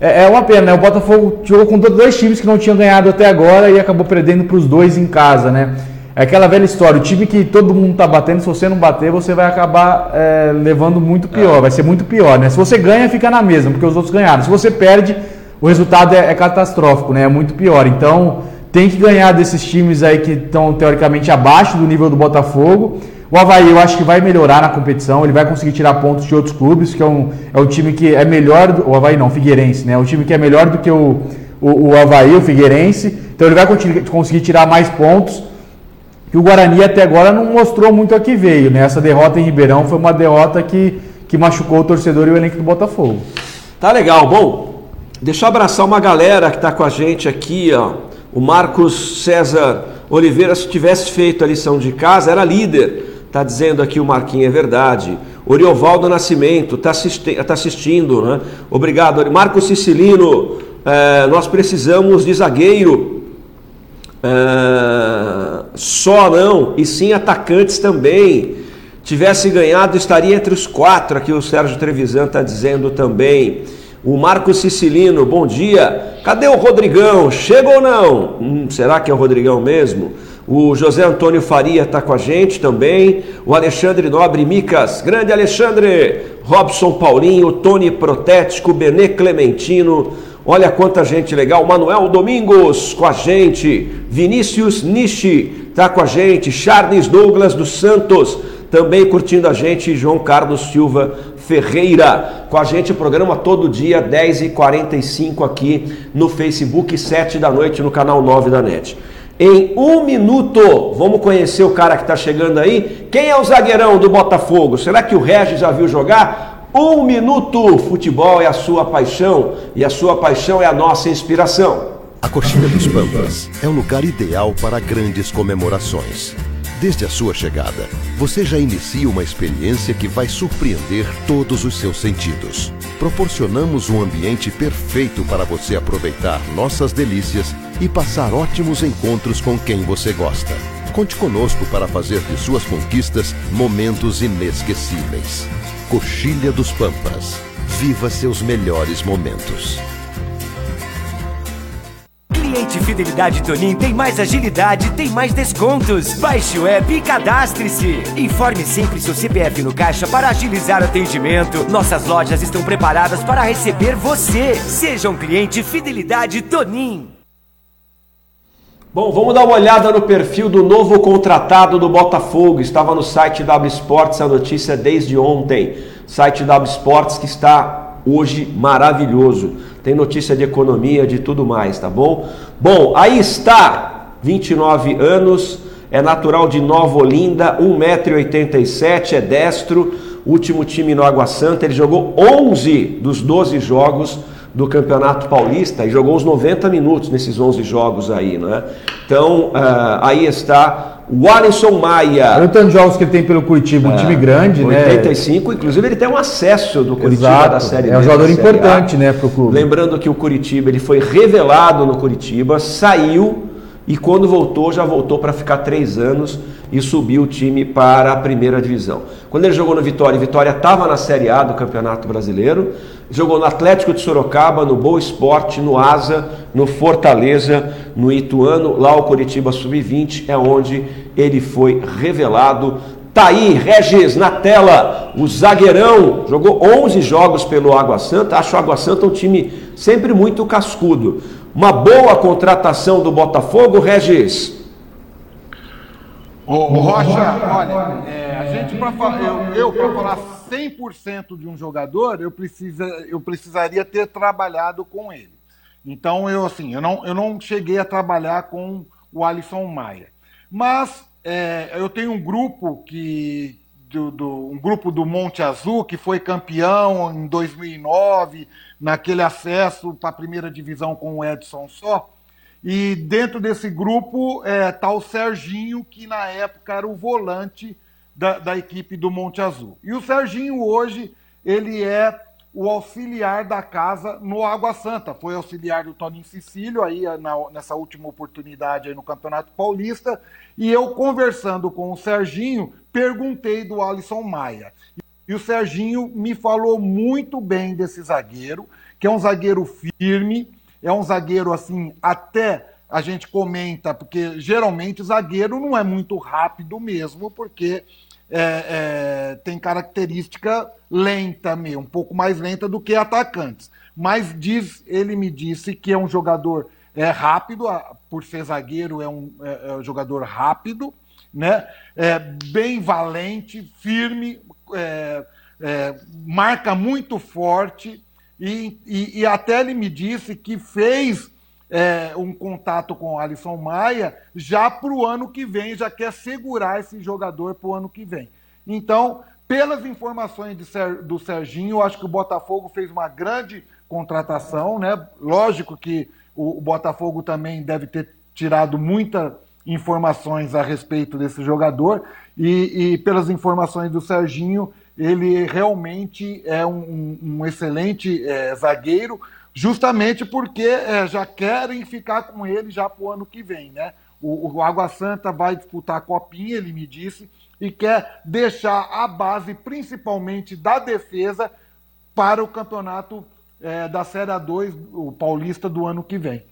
é, é uma pena, né? O Botafogo jogou com dois times que não tinham ganhado até agora e acabou perdendo para os dois em casa, né? É aquela velha história, o time que todo mundo tá batendo, se você não bater, você vai acabar é, levando muito pior, vai ser muito pior, né? Se você ganha, fica na mesma, porque os outros ganharam. Se você perde, o resultado é, é catastrófico, né? É muito pior. Então, tem que ganhar desses times aí que estão teoricamente abaixo do nível do Botafogo. O Havaí eu acho que vai melhorar na competição, ele vai conseguir tirar pontos de outros clubes, que é um, é um time que é melhor, o Havaí não, Figueirense, né? É um time que é melhor do que o, o, o Havaí, o Figueirense, então ele vai conseguir tirar mais pontos, que o Guarani até agora não mostrou muito a que veio, né? Essa derrota em Ribeirão foi uma derrota que, que machucou o torcedor e o elenco do Botafogo. Tá legal, bom. Deixa eu abraçar uma galera que está com a gente aqui, ó. O Marcos César Oliveira, se tivesse feito a lição de casa, era líder. Tá dizendo aqui o Marquinhos, é verdade. Oriovaldo Nascimento, tá, assisti tá assistindo, né? Obrigado. Marcos Sicilino, eh, nós precisamos de zagueiro. Ah, só não, e sim atacantes também. Tivesse ganhado, estaria entre os quatro. Aqui o Sérgio Trevisan está dizendo também. O Marco Sicilino, bom dia. Cadê o Rodrigão? Chega ou não? Hum, será que é o Rodrigão mesmo? O José Antônio Faria está com a gente também. O Alexandre Nobre Micas, grande Alexandre. Robson Paulinho, Tony Protético, Benê Clementino. Olha quanta gente legal. Manuel Domingos com a gente. Vinícius Nishi está com a gente. Charles Douglas dos Santos também curtindo a gente. João Carlos Silva Ferreira com a gente. O programa todo dia, 10h45 aqui no Facebook, 7 da noite no canal 9 da NET. Em um minuto, vamos conhecer o cara que está chegando aí. Quem é o zagueirão do Botafogo? Será que o Regis já viu jogar? Um minuto! Futebol é a sua paixão e a sua paixão é a nossa inspiração. A Coxilha dos Pampas é o lugar ideal para grandes comemorações. Desde a sua chegada, você já inicia uma experiência que vai surpreender todos os seus sentidos. Proporcionamos um ambiente perfeito para você aproveitar nossas delícias e passar ótimos encontros com quem você gosta. Conte conosco para fazer de suas conquistas momentos inesquecíveis. Coxilha dos Pampas. Viva seus melhores momentos. Cliente Fidelidade Tonin tem mais agilidade, tem mais descontos. Baixe o app e cadastre-se. Informe sempre seu CPF no caixa para agilizar o atendimento. Nossas lojas estão preparadas para receber você. Seja um cliente Fidelidade Tonin. Bom, vamos dar uma olhada no perfil do novo contratado do Botafogo. Estava no site W Sports a notícia desde ontem. Site W Sports que está hoje maravilhoso. Tem notícia de economia, de tudo mais, tá bom? Bom, aí está, 29 anos, é natural de Nova Olinda, 1,87m, é destro, último time no Água Santa, ele jogou 11 dos 12 jogos do Campeonato Paulista e jogou os 90 minutos nesses 11 jogos aí, né? Então, uh, aí está o Alisson Maia. Olha o tanto de jogos que ele tem pelo Curitiba, um é, time grande, 85, né? 85, inclusive ele tem um acesso do Curitiba Exato. da Série É um jogador importante, né, pro clube. Lembrando que o Curitiba, ele foi revelado no Curitiba, saiu e quando voltou, já voltou para ficar três anos e subiu o time para a primeira divisão. Quando ele jogou no Vitória, Vitória estava na Série A do Campeonato Brasileiro, jogou no Atlético de Sorocaba, no Boa Esporte, no Asa, no Fortaleza, no Ituano, lá o Curitiba Sub-20 é onde ele foi revelado. Tá aí, Regis, na tela, o zagueirão, jogou 11 jogos pelo Água Santa, acho o Água Santa um time sempre muito cascudo. Uma boa contratação do Botafogo, Regis? Ô, ô Rocha, olha, é, a gente pra, eu, eu para falar 100% de um jogador, eu, precisa, eu precisaria ter trabalhado com ele. Então eu assim, eu não, eu não cheguei a trabalhar com o Alisson Maia. Mas é, eu tenho um grupo que do, do, um grupo do Monte Azul que foi campeão em 2009 naquele acesso para a primeira divisão com o Edson só. E dentro desse grupo está é, tá o Serginho, que na época era o volante da, da, equipe do Monte Azul. E o Serginho hoje, ele é o auxiliar da casa no Água Santa. Foi auxiliar do Toninho Cecílio aí na, nessa última oportunidade aí no Campeonato Paulista. E eu conversando com o Serginho, perguntei do Alisson Maia. E o Serginho me falou muito bem desse zagueiro, que é um zagueiro firme, é um zagueiro assim, até a gente comenta, porque geralmente zagueiro não é muito rápido mesmo, porque é, é, tem característica lenta mesmo, um pouco mais lenta do que atacantes. Mas diz, ele me disse que é um jogador é, rápido, por ser zagueiro é um, é, é um jogador rápido, né? É, bem valente, firme, é, é, marca muito forte e, e, e, até ele me disse que fez é, um contato com o Alisson Maia já para o ano que vem, já quer segurar esse jogador para o ano que vem. Então, pelas informações Ser, do Serginho, eu acho que o Botafogo fez uma grande contratação, né? Lógico que o, o Botafogo também deve ter tirado muitas informações a respeito desse jogador e, e pelas informações do Serginho, ele realmente é um, um excelente é, zagueiro, justamente porque é, já querem ficar com ele já para o ano que vem, né? O, o Água Santa vai disputar a copinha, ele me disse, e quer deixar a base, principalmente da defesa, para o campeonato é, da Série A2, o Paulista, do ano que vem.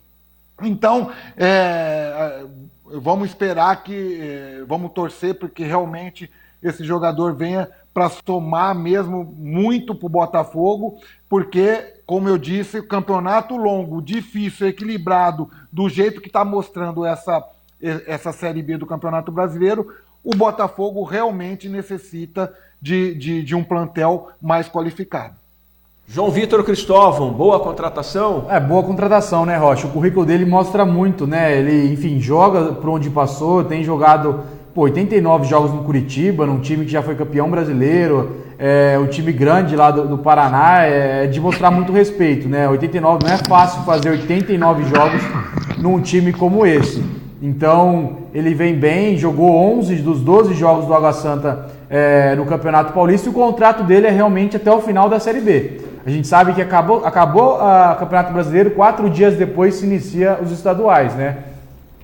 Então, é, vamos esperar que, é, vamos torcer porque realmente esse jogador venha para somar mesmo muito para o Botafogo, porque, como eu disse, o campeonato longo, difícil, equilibrado, do jeito que está mostrando essa, essa Série B do Campeonato Brasileiro, o Botafogo realmente necessita de, de, de um plantel mais qualificado. João Vitor Cristóvão, boa contratação? É, boa contratação, né, Rocha? O currículo dele mostra muito, né? Ele, enfim, joga por onde passou, tem jogado pô, 89 jogos no Curitiba, num time que já foi campeão brasileiro, é, um time grande lá do, do Paraná, é, é de mostrar muito respeito, né? 89 não é fácil fazer 89 jogos num time como esse. Então, ele vem bem, jogou 11 dos 12 jogos do Água Santa é, no Campeonato Paulista e o contrato dele é realmente até o final da Série B. A gente sabe que acabou, acabou o Campeonato Brasileiro, quatro dias depois se inicia os estaduais, né?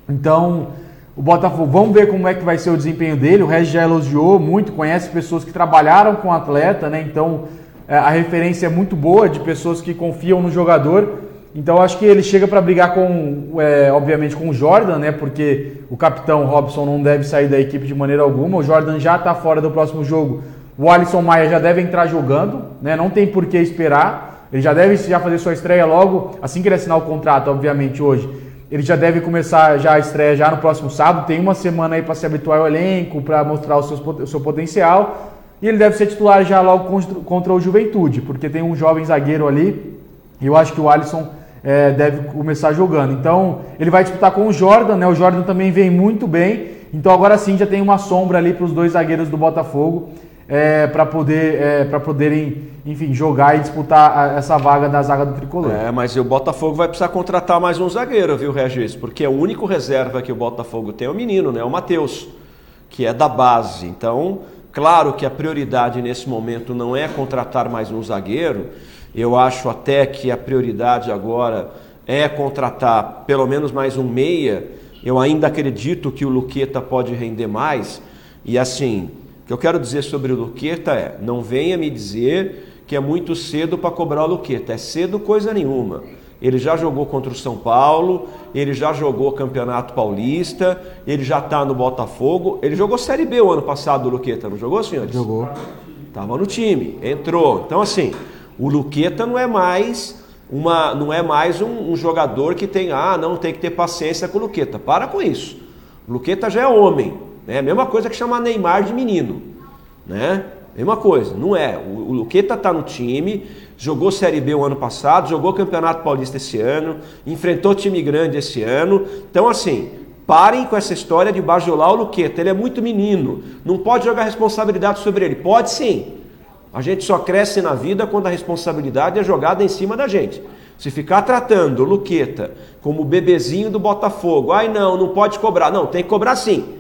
Então, o Botafogo, vamos ver como é que vai ser o desempenho dele. O Regis já elogiou muito, conhece pessoas que trabalharam com o atleta, né? Então é, a referência é muito boa de pessoas que confiam no jogador. Então acho que ele chega para brigar com, é, obviamente, com o Jordan, né? Porque o capitão Robson não deve sair da equipe de maneira alguma. O Jordan já está fora do próximo jogo. O Alisson Maia já deve entrar jogando, né? Não tem por que esperar. Ele já deve já fazer sua estreia logo assim que ele assinar o contrato, obviamente, hoje ele já deve começar já a estreia já no próximo sábado. Tem uma semana aí para se habituar ao elenco, para mostrar o seu, o seu potencial. E ele deve ser titular já logo contra, contra o Juventude, porque tem um jovem zagueiro ali. E eu acho que o Alisson é, deve começar jogando. Então, ele vai disputar com o Jordan, né? O Jordan também vem muito bem. Então, agora sim já tem uma sombra ali para os dois zagueiros do Botafogo é, para poder, é, para poderem, enfim, jogar e disputar a, essa vaga da zaga do tricolor. É, mas o Botafogo vai precisar contratar mais um zagueiro, viu, Regis? Porque o único reserva que o Botafogo tem é o menino, né? O Matheus, que é da base. Então, claro que a prioridade nesse momento não é contratar mais um zagueiro. Eu acho até que a prioridade agora é contratar pelo menos mais um meia. Eu ainda acredito que o Luqueta pode render mais. E assim, o que eu quero dizer sobre o Luqueta é: não venha me dizer que é muito cedo para cobrar o Luqueta. É cedo coisa nenhuma. Ele já jogou contra o São Paulo, ele já jogou Campeonato Paulista, ele já está no Botafogo. Ele jogou Série B o ano passado, o Luqueta, não jogou, senhores? Jogou. Estava no time, entrou. Então, assim, o Luqueta não é mais uma, não é mais um, um, jogador que tem, ah, não tem que ter paciência com o Luqueta. Para com isso. O Luqueta já é homem. É a mesma coisa que chamar Neymar de menino. Né? Mesma coisa, não é. O, o Luqueta está no time, jogou Série B o ano passado, jogou Campeonato Paulista esse ano, enfrentou time grande esse ano. Então, assim, parem com essa história de bajular o Luqueta. Ele é muito menino, não pode jogar responsabilidade sobre ele. Pode sim. A gente só cresce na vida quando a responsabilidade é jogada em cima da gente. Se ficar tratando o Luqueta como o bebezinho do Botafogo, ai não, não pode cobrar. Não, tem que cobrar sim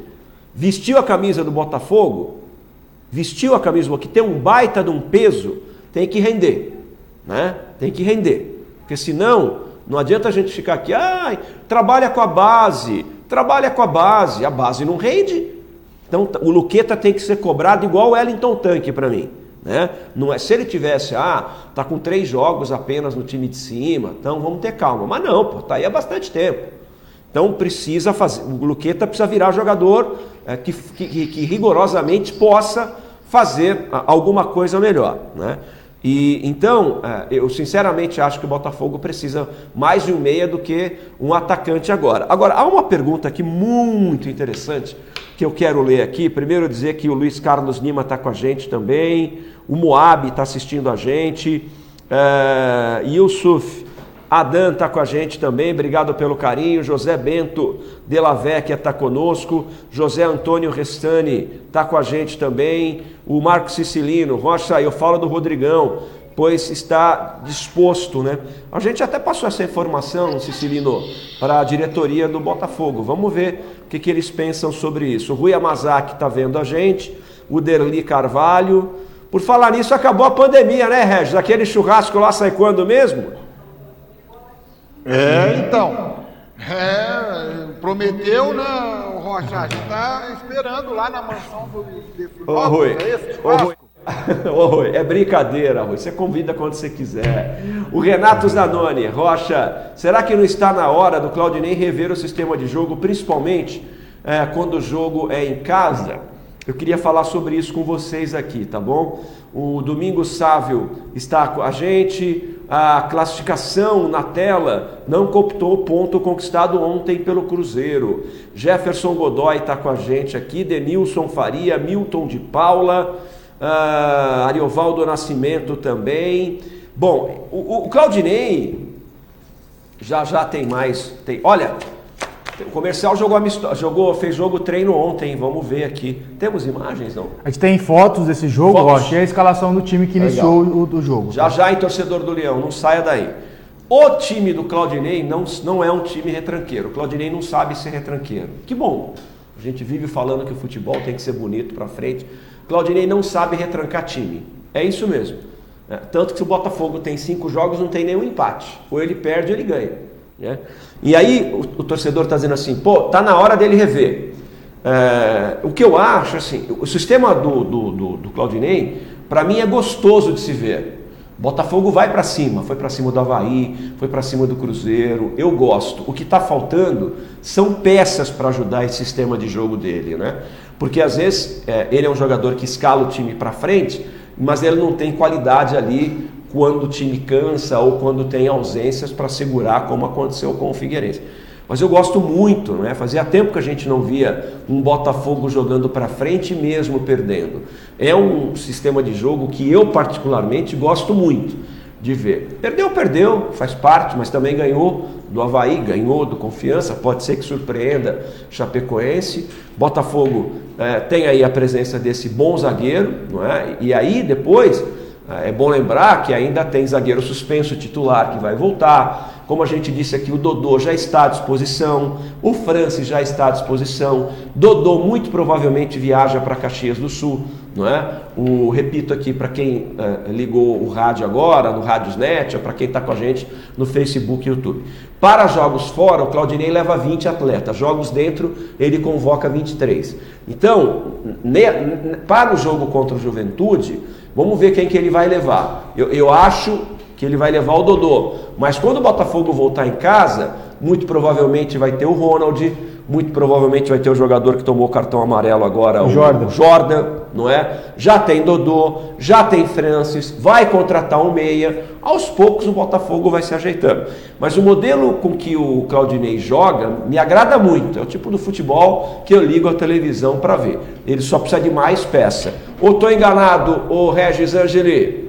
vestiu a camisa do Botafogo, vestiu a camisa que tem um baita de um peso, tem que render, né? Tem que render, porque senão não adianta a gente ficar aqui, ai, trabalha com a base, trabalha com a base, a base não rende. Então o Luqueta tem que ser cobrado igual o Wellington Tanque para mim. Né? Não é, se ele tivesse, ah, tá com três jogos apenas no time de cima, então vamos ter calma. Mas não, pô, tá aí há bastante tempo. Então precisa fazer, o Luqueta precisa virar jogador que, que, que, rigorosamente possa fazer alguma coisa melhor. Né? E então, é, eu sinceramente acho que o Botafogo precisa mais de um meia do que um atacante agora. Agora, há uma pergunta aqui muito interessante que eu quero ler aqui. Primeiro dizer que o Luiz Carlos Lima está com a gente também, o Moab está assistindo a gente, é, Yusuf Adan está com a gente também, obrigado pelo carinho. José Bento de la Vecchia está conosco. José Antônio Restani está com a gente também. O Marco Sicilino, Rocha, eu falo do Rodrigão, pois está disposto, né? A gente até passou essa informação, Sicilino, para a diretoria do Botafogo. Vamos ver o que, que eles pensam sobre isso. O Rui Amazaki está vendo a gente, o Derli Carvalho. Por falar nisso, acabou a pandemia, né, Regis? Aquele churrasco lá sai quando mesmo? É, então. É, prometeu, né, o Rocha? A gente está esperando lá na mansão do Ô, Rui. É Ô, Rui. Ô, Rui, é brincadeira, Rui. Você convida quando você quiser. O Renato Zanoni, Rocha, será que não está na hora do Claudinei rever o sistema de jogo, principalmente é, quando o jogo é em casa? Eu queria falar sobre isso com vocês aqui, tá bom? O Domingos Sávio está com a gente a classificação na tela não cooptou o ponto conquistado ontem pelo Cruzeiro. Jefferson Godoy está com a gente aqui, Denilson Faria, Milton de Paula, uh, Ariovaldo Nascimento também. Bom, o, o Claudinei já já tem mais. Tem, olha, o comercial jogou, jogou, fez jogo treino ontem, vamos ver aqui. Temos imagens, não? A gente tem fotos desse jogo, fotos. ó, é a escalação do time que iniciou o, o, jogo. Já já em torcedor do Leão, não saia daí. O time do Claudinei não, não é um time retranqueiro. O Claudinei não sabe ser retranqueiro. Que bom. A gente vive falando que o futebol tem que ser bonito para frente. Claudinei não sabe retrancar time. É isso mesmo. É, tanto que se o Botafogo tem cinco jogos, não tem nenhum empate. Ou ele perde ou ele ganha. Né? E aí o, o torcedor está dizendo assim, pô, tá na hora dele rever. É, o que eu acho, assim, o sistema do, do, do, do Claudinei, para mim é gostoso de se ver. Botafogo vai para cima, foi para cima do Havaí, foi para cima do Cruzeiro. Eu gosto. O que está faltando são peças para ajudar esse sistema de jogo dele, né? Porque às vezes é, ele é um jogador que escala o time para frente, mas ele não tem qualidade ali quando o time cansa ou quando tem ausências para segurar, como aconteceu com o Figueirense. Mas eu gosto muito, né? Fazia tempo que a gente não via um Botafogo jogando para frente mesmo perdendo. É um sistema de jogo que eu particularmente gosto muito de ver. Perdeu, perdeu, faz parte, mas também ganhou do Havaí, ganhou do Confiança, pode ser que surpreenda Chapecoense. Botafogo é, tem aí a presença desse bom zagueiro, não é? E aí depois é bom lembrar que ainda tem zagueiro suspenso titular que vai voltar. Como a gente disse aqui, o Dodô já está à disposição, o Francis já está à disposição. Dodô muito provavelmente viaja para Caxias do Sul, não é? O repito aqui para quem uh, ligou o rádio agora, no Rádiosnet, ou para quem está com a gente no Facebook e YouTube. Para jogos fora, o Claudinei leva 20 atletas, jogos dentro, ele convoca 23. Então, para o jogo contra o Juventude, vamos ver quem que ele vai levar. Eu, eu acho que ele vai levar o Dodô. Mas quando o Botafogo voltar em casa, muito provavelmente vai ter o Ronald, muito provavelmente vai ter o jogador que tomou o cartão amarelo agora, o Jordan. o Jordan, não é? Já tem Dodô, já tem Francis, vai contratar um meia. Aos poucos o Botafogo vai se ajeitando. Mas o modelo com que o Claudinei joga me agrada muito. É o tipo do futebol que eu ligo a televisão para ver. Ele só precisa de mais peça. Ou estou enganado, o Regis Angeli?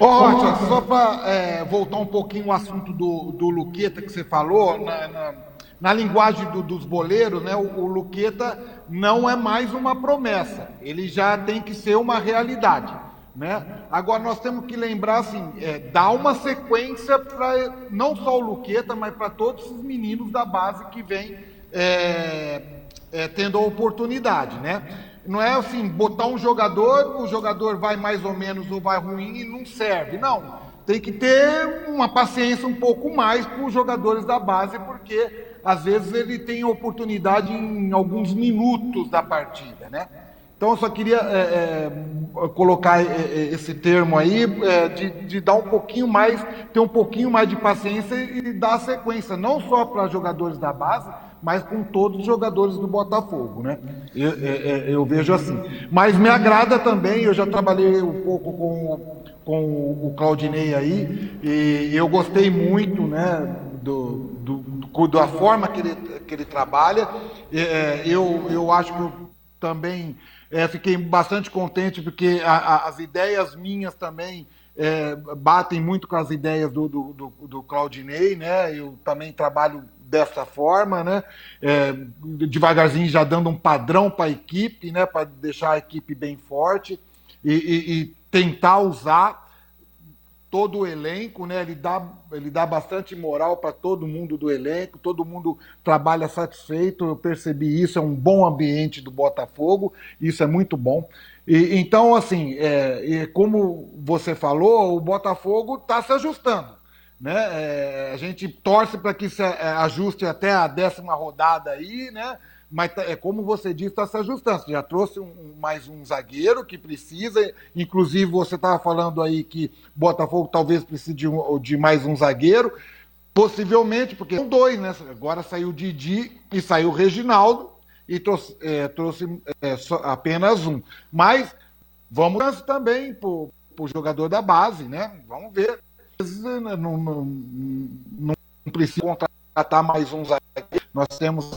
Ô, Rocha, só para é, voltar um pouquinho ao assunto do, do Luqueta que você falou, na, na, na linguagem do, dos boleiros, né, o, o, Luqueta não é mais uma promessa, ele já tem que ser uma realidade. Né? Agora nós temos que lembrar assim, é, dar uma sequência para não só o Luqueta, mas para todos os meninos da base que vêm é, é, tendo a oportunidade. Né? Não é assim, botar um jogador, o jogador vai mais ou menos ou vai ruim e não serve. Não. Tem que ter uma paciência um pouco mais para os jogadores da base, porque às vezes ele tem oportunidade em alguns minutos da partida, né? Então eu só queria é, é, colocar é, é esse termo aí é, de, de, dar um pouquinho mais, ter um pouquinho mais de paciência e dar sequência, não só para jogadores da base, mas com todos os jogadores do Botafogo, né? Eu, é, eu, vejo assim. Mas me agrada também, eu já trabalhei um pouco com, com o Claudinei aí, e eu gostei muito, né, do, do, do da forma que ele, que ele trabalha. É, eu, eu acho que eu também é, fiquei bastante contente, porque a, a, as ideias minhas também é, batem muito com as ideias do, do, do, do Claudinei, né? Eu também trabalho dessa forma, né? É, devagarzinho já dando um padrão para a equipe, né? Para deixar a equipe bem forte e, e, e, tentar usar todo o elenco, né? Ele dá, ele dá bastante moral para todo mundo do elenco, todo mundo trabalha satisfeito. Eu percebi isso, é um bom ambiente do Botafogo, isso é muito bom. E, então, assim, é, como você falou, o Botafogo está se ajustando. Né? É, a gente torce para que se ajuste até a décima rodada aí, né? Mas tá, é como você disse, está se ajustando. Você já trouxe um, mais um zagueiro que precisa. Inclusive, você estava falando aí que Botafogo talvez precise de, um, de mais um zagueiro. Possivelmente, porque são dois, né? Agora saiu o Didi e saiu o Reginaldo e trouxe, é, trouxe é, apenas um. Mas vamos também para o jogador da base, né? Vamos ver não, não, não, não precisa contratar mais uns aqui. Nós temos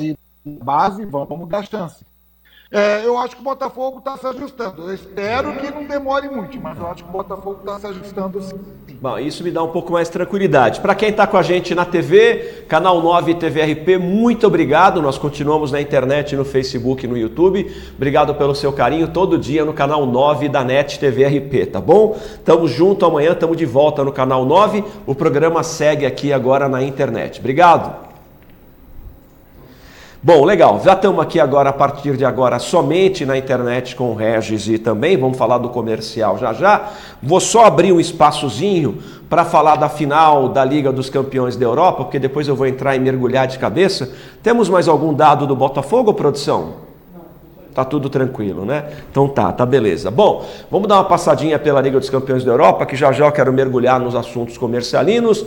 base, vamos dar chance. É, eu acho que o Botafogo está se ajustando. Eu espero que não demore muito, mas eu acho que o Botafogo está se ajustando sim. Bom, isso me dá um pouco mais de tranquilidade. Para quem está com a gente na TV, canal 9 TVRP, muito obrigado. Nós continuamos na internet, no Facebook no YouTube. Obrigado pelo seu carinho todo dia no canal 9 da NET TVRP, tá bom? Tamo junto amanhã, estamos de volta no canal 9. O programa segue aqui agora na internet. Obrigado. Bom, legal. Já estamos aqui agora, a partir de agora, somente na internet com o Regis e também vamos falar do comercial já já. Vou só abrir um espaçozinho para falar da final da Liga dos Campeões da Europa, porque depois eu vou entrar e mergulhar de cabeça. Temos mais algum dado do Botafogo, produção? Tá tudo tranquilo, né? Então tá, tá beleza. Bom, vamos dar uma passadinha pela Liga dos Campeões da Europa, que já já eu quero mergulhar nos assuntos comercialinos.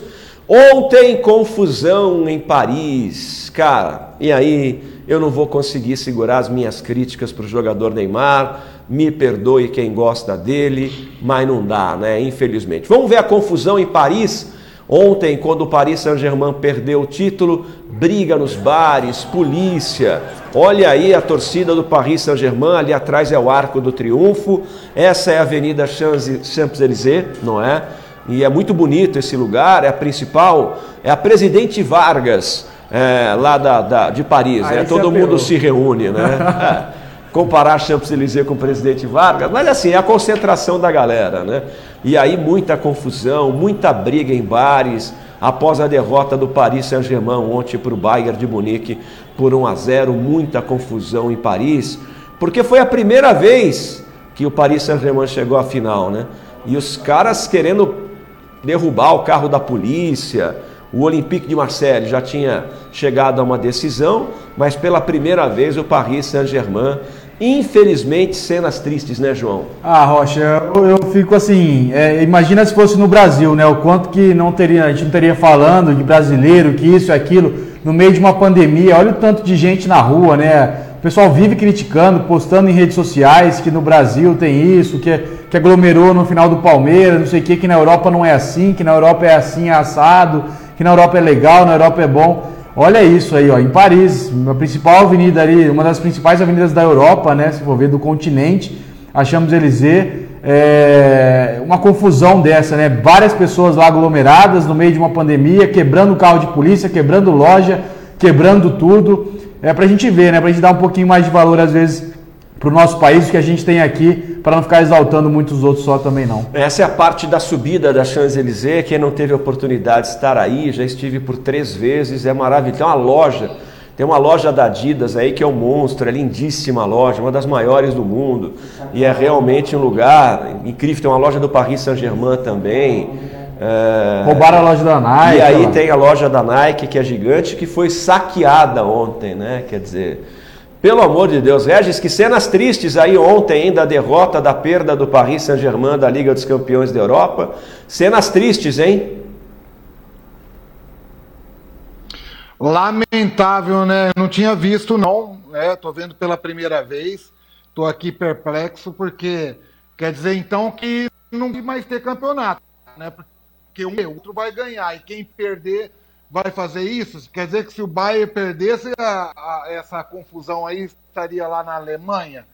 Ontem, confusão em Paris. Cara, e aí eu não vou conseguir segurar as minhas críticas para o jogador Neymar. Me perdoe quem gosta dele, mas não dá, né? Infelizmente. Vamos ver a confusão em Paris. Ontem, quando o Paris Saint-Germain perdeu o título, briga nos bares, polícia. Olha aí a torcida do Paris Saint-Germain, ali atrás é o Arco do Triunfo. Essa é a Avenida Champs-Élysées, não é? E é muito bonito esse lugar, é a principal, é a Presidente Vargas, é, lá da, da, de Paris. Né? Todo mundo se reúne, né? É comparar Champs-Élysées com o presidente Vargas, mas assim, é a concentração da galera, né? E aí muita confusão, muita briga em bares, após a derrota do Paris Saint-Germain ontem para o Bayern de Munique por 1 a 0, muita confusão em Paris, porque foi a primeira vez que o Paris Saint-Germain chegou à final, né? E os caras querendo derrubar o carro da polícia, o Olympique de Marseille já tinha chegado a uma decisão, mas pela primeira vez o Paris Saint-Germain, infelizmente, cenas tristes, né, João? Ah, Rocha, eu, eu fico assim, é, imagina se fosse no Brasil, né? O quanto que não teria, a gente não teria falando de brasileiro, que isso aquilo, no meio de uma pandemia, olha o tanto de gente na rua, né? O pessoal vive criticando, postando em redes sociais que no Brasil tem isso, que, que aglomerou no final do Palmeiras, não sei o que, que na Europa não é assim, que na Europa é assim, é assado que na Europa é legal, na Europa é bom. Olha isso aí, ó, em Paris, a principal avenida ali, uma das principais avenidas da Europa, né, se for ver do continente, a Champs-Élysées, é, uma confusão dessa, né? Várias pessoas lá aglomeradas no meio de uma pandemia, quebrando carro de polícia, quebrando loja, quebrando tudo. É pra gente ver, né? Pra gente dar um pouquinho mais de valor às vezes para o nosso país, que a gente tem aqui, para não ficar exaltando muitos outros só também não. Essa é a parte da subida da Champs-Élysées, quem não teve a oportunidade de estar aí, já estive por três vezes, é maravilhoso. Tem uma loja, tem uma loja da Adidas aí que é um monstro, é lindíssima loja, uma das maiores do mundo, e é realmente um lugar incrível. Tem uma loja do Paris Saint-Germain também. É... Roubaram a loja da Nike. E aí tem a loja da Nike, que é gigante, que foi saqueada ontem, né? Quer dizer, pelo amor de Deus, Regis, que cenas tristes aí ontem, hein, da derrota, da perda do Paris Saint-Germain da Liga dos Campeões da Europa. Cenas tristes, hein? Lamentável, né? Não tinha visto, não. É, tô vendo pela primeira vez. Tô aqui perplexo, porque quer dizer então que não vai mais ter campeonato, né? Porque um outro vai ganhar, e quem perder vai fazer isso? Quer dizer que se o Bayern perdesse, a, a, essa confusão aí estaria lá na Alemanha?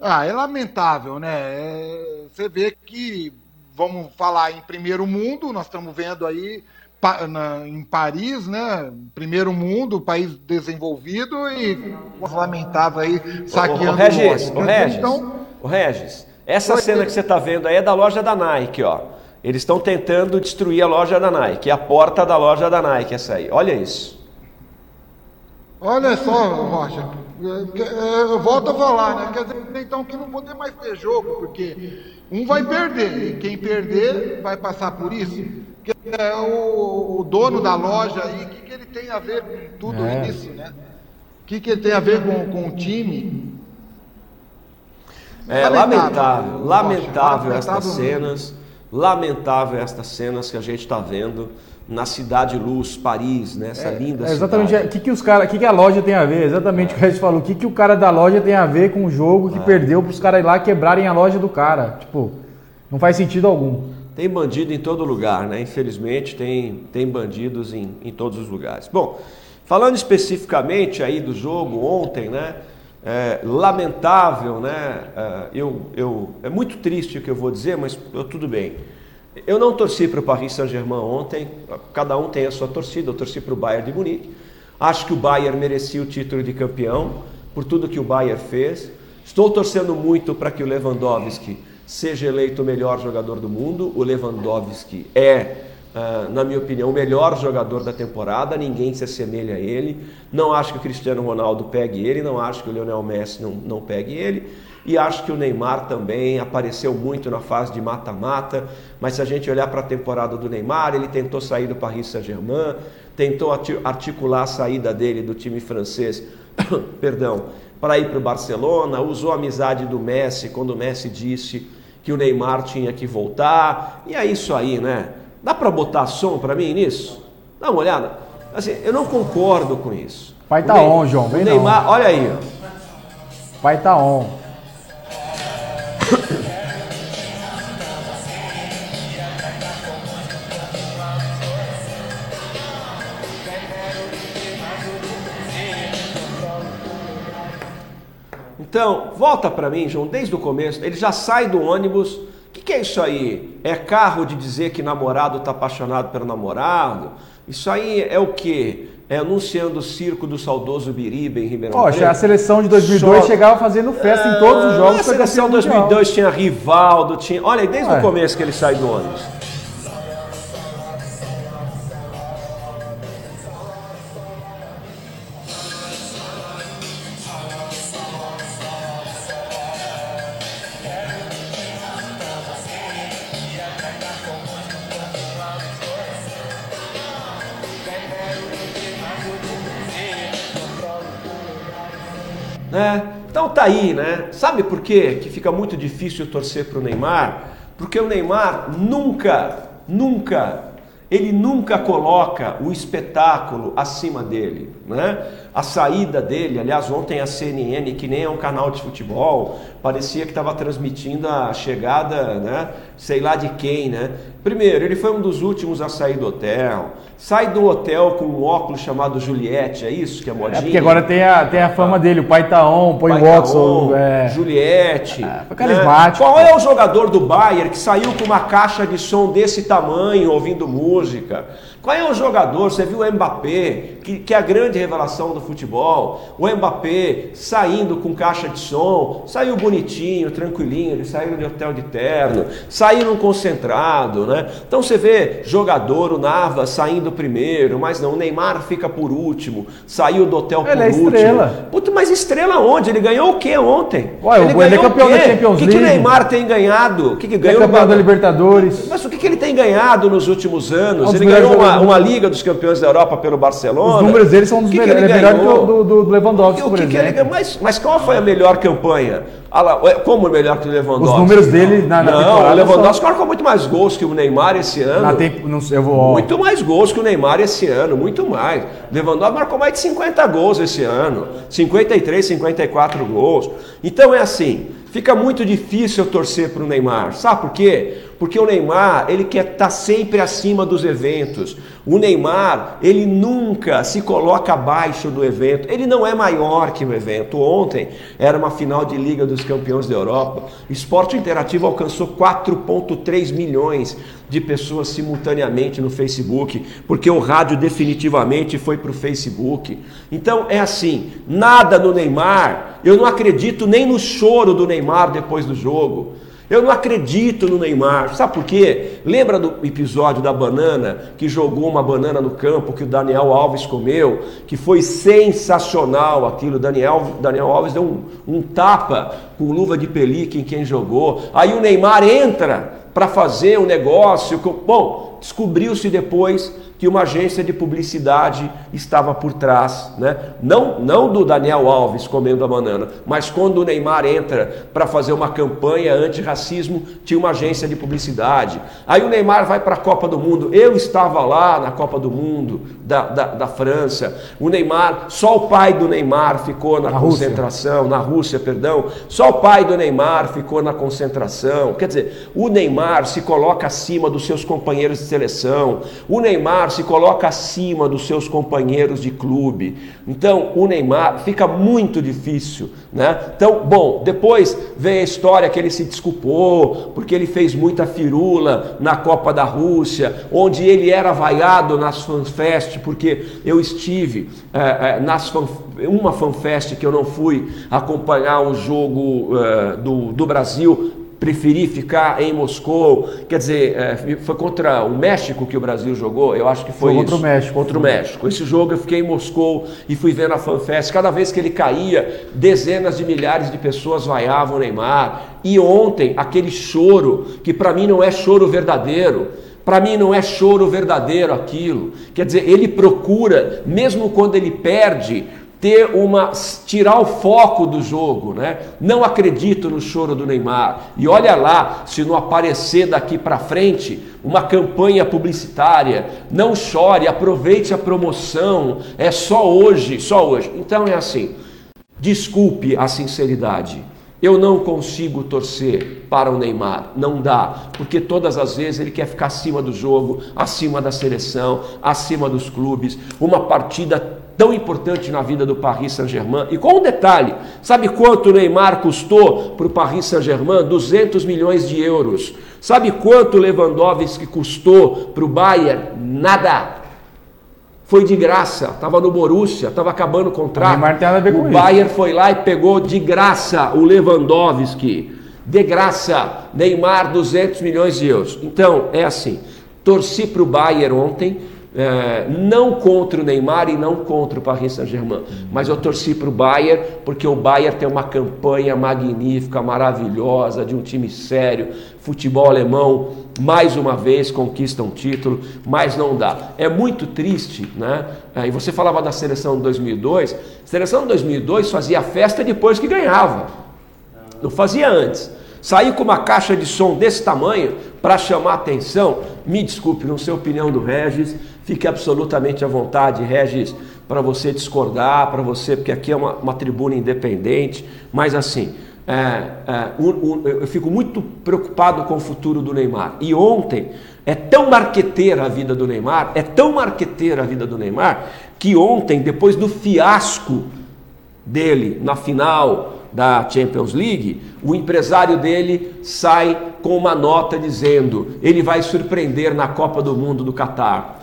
Ah, é lamentável, né? É, você vê que, vamos falar em primeiro mundo, nós estamos vendo aí pa, na, em Paris, né? Primeiro mundo, país desenvolvido e lamentável aí saqueando o, o Regis, o Regis, então, o Regis, essa cena que você está vendo aí é da loja da Nike, ó. Eles estão tentando destruir a loja da Nike, a porta da loja da Nike, essa aí. Olha isso. Olha só, Rocha, eu volto a falar, né? Quer dizer, então que não poder mais ter jogo, porque um vai perder, e quem perder vai passar por isso. Que é o, o dono da loja aí, o que, que ele tem a ver com tudo é. isso, né? O que, que ele tem a ver com, com o time? É lamentável, lamentável, lamentável estas cenas. Lamentável estas cenas que a gente está vendo na Cidade Luz, Paris, né? essa é, linda é exatamente, cidade. O que, que, os cara, que, que a loja tem a ver? Exatamente é. o que a gente falou. O que, que o cara da loja tem a ver com o jogo que é. perdeu para os caras ir lá quebrarem a loja do cara? Tipo, não faz sentido algum. Tem bandido em todo lugar, né? Infelizmente tem, tem bandidos em, em todos os lugares. Bom, falando especificamente aí do jogo ontem, né? É, lamentável, né? É, eu, eu, é muito triste o que eu vou dizer, mas eu, tudo bem. Eu não torci para o Paris Saint-Germain ontem, cada um tem a sua torcida, eu torci para o Bayern de Munique. Acho que o Bayern merecia o título de campeão por tudo que o Bayern fez. Estou torcendo muito para que o Lewandowski seja eleito o melhor jogador do mundo. O Lewandowski é Uh, na minha opinião, o melhor jogador da temporada, ninguém se assemelha a ele. Não acho que o Cristiano Ronaldo pegue ele, não acho que o Lionel Messi não, não pegue ele. E acho que o Neymar também apareceu muito na fase de mata-mata. Mas se a gente olhar para a temporada do Neymar, ele tentou sair do Paris Saint-Germain, tentou articular a saída dele do time francês, perdão, para ir para o Barcelona, usou a amizade do Messi quando o Messi disse que o Neymar tinha que voltar. E é isso aí, né? Dá para botar som para mim nisso? Dá uma olhada. Assim, eu não concordo com isso. Pai tá on, João. Vem Neymar, não. olha aí. Ó. Pai tá on. Então, volta para mim, João, desde o começo. Ele já sai do ônibus o que, é isso aí? É carro de dizer que namorado está apaixonado pelo namorado? Isso aí é o quê? É anunciando o circo do saudoso Biriba em Ribeirão Poxa, Preto? a seleção de 2002 Só- chegava fazendo festa em todos os jogos. Ah, A seleção mundial. 2002 tinha Rivaldo, tinha... Olha, desde Ué. o começo que ele sai do ônibus. Aí, né? Sabe por quê que fica muito difícil torcer para o Neymar? Porque o Neymar nunca, nunca, ele nunca coloca o espetáculo acima dele, né? A saída dele, aliás, ontem a CNN, que nem é um canal de futebol, parecia que estava transmitindo a chegada, né? Sei lá de quem, né? Primeiro, ele foi um dos últimos a sair do hotel. Sai do hotel com um óculos chamado Juliette, é isso que é modinha? É porque agora tem a, tem a fama dele, o pai tá on, põe o Pai Watson. Taon, É. Juliette. foi carismático, né? Qual é o jogador do Bayern que saiu com uma caixa de som desse tamanho ouvindo música? Qual é o jogador? Você viu o Mbappé, que, que é a grande revelação do futebol. O Mbappé saindo com caixa de som, saiu bonitinho, tranquilinho, ele saiu de hotel de terno, saíram concentrado, né? Então você vê jogador, o Navas saindo primeiro, mas não, o Neymar fica por último, saiu do hotel Ele por é último. estrela. Puta, mas estrela onde? Ele ganhou o que ontem? Ué, ele é ganhou campeão da Champions O que, que o League. Neymar tem ganhado? O que, que É ganhou? campeão da Libertadores. Mas o que, que ele tem ganhado nos últimos anos? Ele ganhou uma, uma Liga dos Campeões da Europa pelo Barcelona. Os números dele são um dos melhores. Ele é ele melhor que ganhou? o do, do, do Lewandowski, O que que ele exemplo. ganhou? mas, mas qual foi a melhor campanha? Ah ué, como melhor que o Lewandowski? Os números dele na, na Não, o Lewandowski são- marcou muito mais gols que o Neymar esse ano. Na tempo, não, sei, eu vou, Muito mais gols que o Neymar esse ano, muito mais. Lewandowski marcou mais de 50 gols esse ano, 53, 54 gols. Então é assim, fica muito difícil eu torcer para o Neymar. Sabe por quê? Porque o Neymar, ele quer estar sempre acima dos eventos. O Neymar, ele nunca se coloca abaixo do evento. Ele não é maior que o evento. Ontem era uma final de Liga dos Campeões da Europa. Esporte Interativo alcançou 4,3 milhões de pessoas simultaneamente no Facebook, porque o rádio definitivamente foi para o Facebook. Então é assim: nada no Neymar, eu não acredito nem no choro do Neymar depois do jogo. Eu não acredito no Neymar. Sabe por quê? Lembra do episódio da banana que jogou uma banana no campo que o Daniel Alves comeu? Que foi sensacional aquilo. Daniel, Daniel Alves deu um, um tapa com luva de pelica em quem jogou. Aí o Neymar entra para fazer um negócio. Bom, descobriu-se depois que uma agência de publicidade estava por trás, né? Não, não do Daniel Alves comendo a banana, mas quando o Neymar entra para fazer uma campanha anti-racismo, tinha uma agência de publicidade. Aí o Neymar vai para a Copa do Mundo. Eu estava lá na Copa do Mundo da, da, da França. O Neymar, só o pai do Neymar ficou na, Na Rússia. concentração, na Rússia, perdão. Só o pai do Neymar ficou na concentração. Quer dizer, o Neymar se coloca acima dos seus companheiros de seleção. O Neymar se coloca acima dos seus companheiros de clube. Então, o Neymar fica muito difícil, né? Então, bom, depois vem a história que ele se desculpou porque ele fez muita firula na Copa da Rússia, onde ele era vaiado nas fanfest, porque eu estive eh, eh, nas fan, uma fanfest que eu não fui acompanhar o jogo eh, do, do Brasil, preferi ficar em Moscou. Quer dizer, eh, foi contra o México que o Brasil jogou? Eu acho que foi, Foi contra isso. o México. Contra o México. Esse jogo eu fiquei em Moscou e fui ver na FanFest. Cada vez que ele caía, dezenas de milhares de pessoas vaiavam o Neymar. E ontem, aquele choro, que para mim não é choro verdadeiro. Para mim não é choro verdadeiro aquilo. Quer dizer, ele procura, mesmo quando ele perde, ter uma tirar o foco do jogo, né? Não acredito no choro do Neymar. E olha lá, se não aparecer daqui para frente uma campanha publicitária, não chore, aproveite a promoção. É só hoje, só hoje. Então é assim. Desculpe a sinceridade. Eu não consigo torcer para o Neymar, não dá, porque todas as vezes ele quer ficar acima do jogo, acima da seleção, acima dos clubes. Uma partida tão importante na vida do Paris Saint-Germain. E com um detalhe, sabe quanto o Neymar custou para o Paris Saint-Germain? 200 milhões de euros. Sabe quanto o Lewandowski custou para o Bayern? Nada. Foi de graça, estava no Borussia, estava acabando o contrato. O, Neymar tem nada a ver com o Bayern foi lá e pegou de graça o Lewandowski. De graça, Neymar 200 milhões de euros. Então, é assim, torci para o Bayern ontem, é, não contra o Neymar e não contra o Paris Saint-Germain, mas eu torci para o Bayern porque o Bayern tem uma campanha magnífica, maravilhosa, de um time sério, futebol alemão, mais uma vez conquista um título, mas não dá. É muito triste, né? É, e você falava da seleção de 2002, a seleção de 2002 fazia festa depois que ganhava, não fazia antes. Sair com uma caixa de som desse tamanho para chamar atenção, me desculpe, não sei a opinião do Regis, Fique absolutamente à vontade, Regis, para você discordar, para você, porque aqui é uma, uma tribuna independente, mas assim, é, é, um, um, eu fico muito preocupado com o futuro do Neymar. E ontem é tão marqueteira a vida do Neymar, é tão marqueteira a vida do Neymar, que ontem, depois do fiasco dele na final da Champions League, o empresário dele sai com uma nota dizendo: ele vai surpreender na Copa do Mundo do Catar.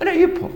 Olha aí, pô.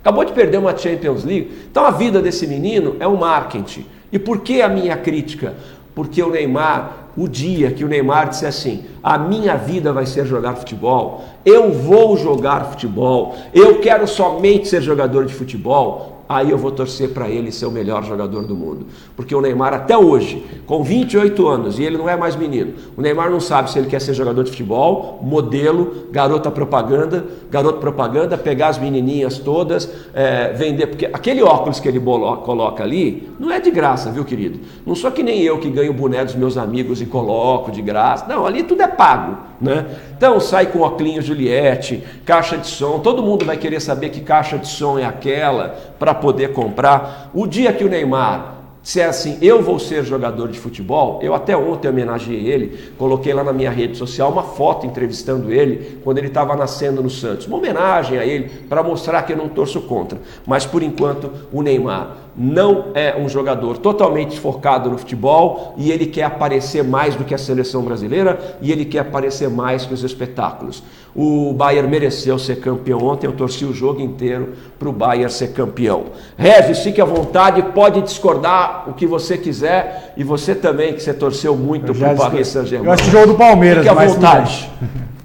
Acabou de perder uma Champions League. Então a vida desse menino é um marketing. E por que a minha crítica? Porque o Neymar, o dia que o Neymar disse assim: a minha vida vai ser jogar futebol, eu vou jogar futebol, eu quero somente ser jogador de futebol, aí eu vou torcer para ele ser o melhor jogador do mundo. Porque o Neymar, até hoje, com 28 anos, e ele não é mais menino, o Neymar não sabe se ele quer ser jogador de futebol, modelo, garota propaganda, garoto propaganda, pegar as menininhas todas, é, vender. Porque aquele óculos que ele coloca ali não é de graça, viu, querido? Não sou que nem eu que ganho o boné dos meus amigos e coloco de graça. Não, ali tudo é pago, né? Então sai com óculos Juliette, caixa de som, todo mundo vai querer saber que caixa de som é aquela para poder comprar. O dia que o Neymar se é assim, eu vou ser jogador de futebol, eu até ontem homenageei ele, coloquei lá na minha rede social uma foto entrevistando ele quando ele estava nascendo no Santos. Uma homenagem a ele para mostrar que eu não torço contra. Mas por enquanto o Neymar não é um jogador totalmente focado no futebol e ele quer aparecer mais do que a seleção brasileira e ele quer aparecer mais que os espetáculos. O Bayern mereceu ser campeão ontem, eu torci o jogo inteiro para o Bayern ser campeão. Regis, fique à vontade, pode discordar o que você quiser e você também, que você torceu muito para o Paris Saint-Germain. Eu acho o jogo do Palmeiras, fique à vontade.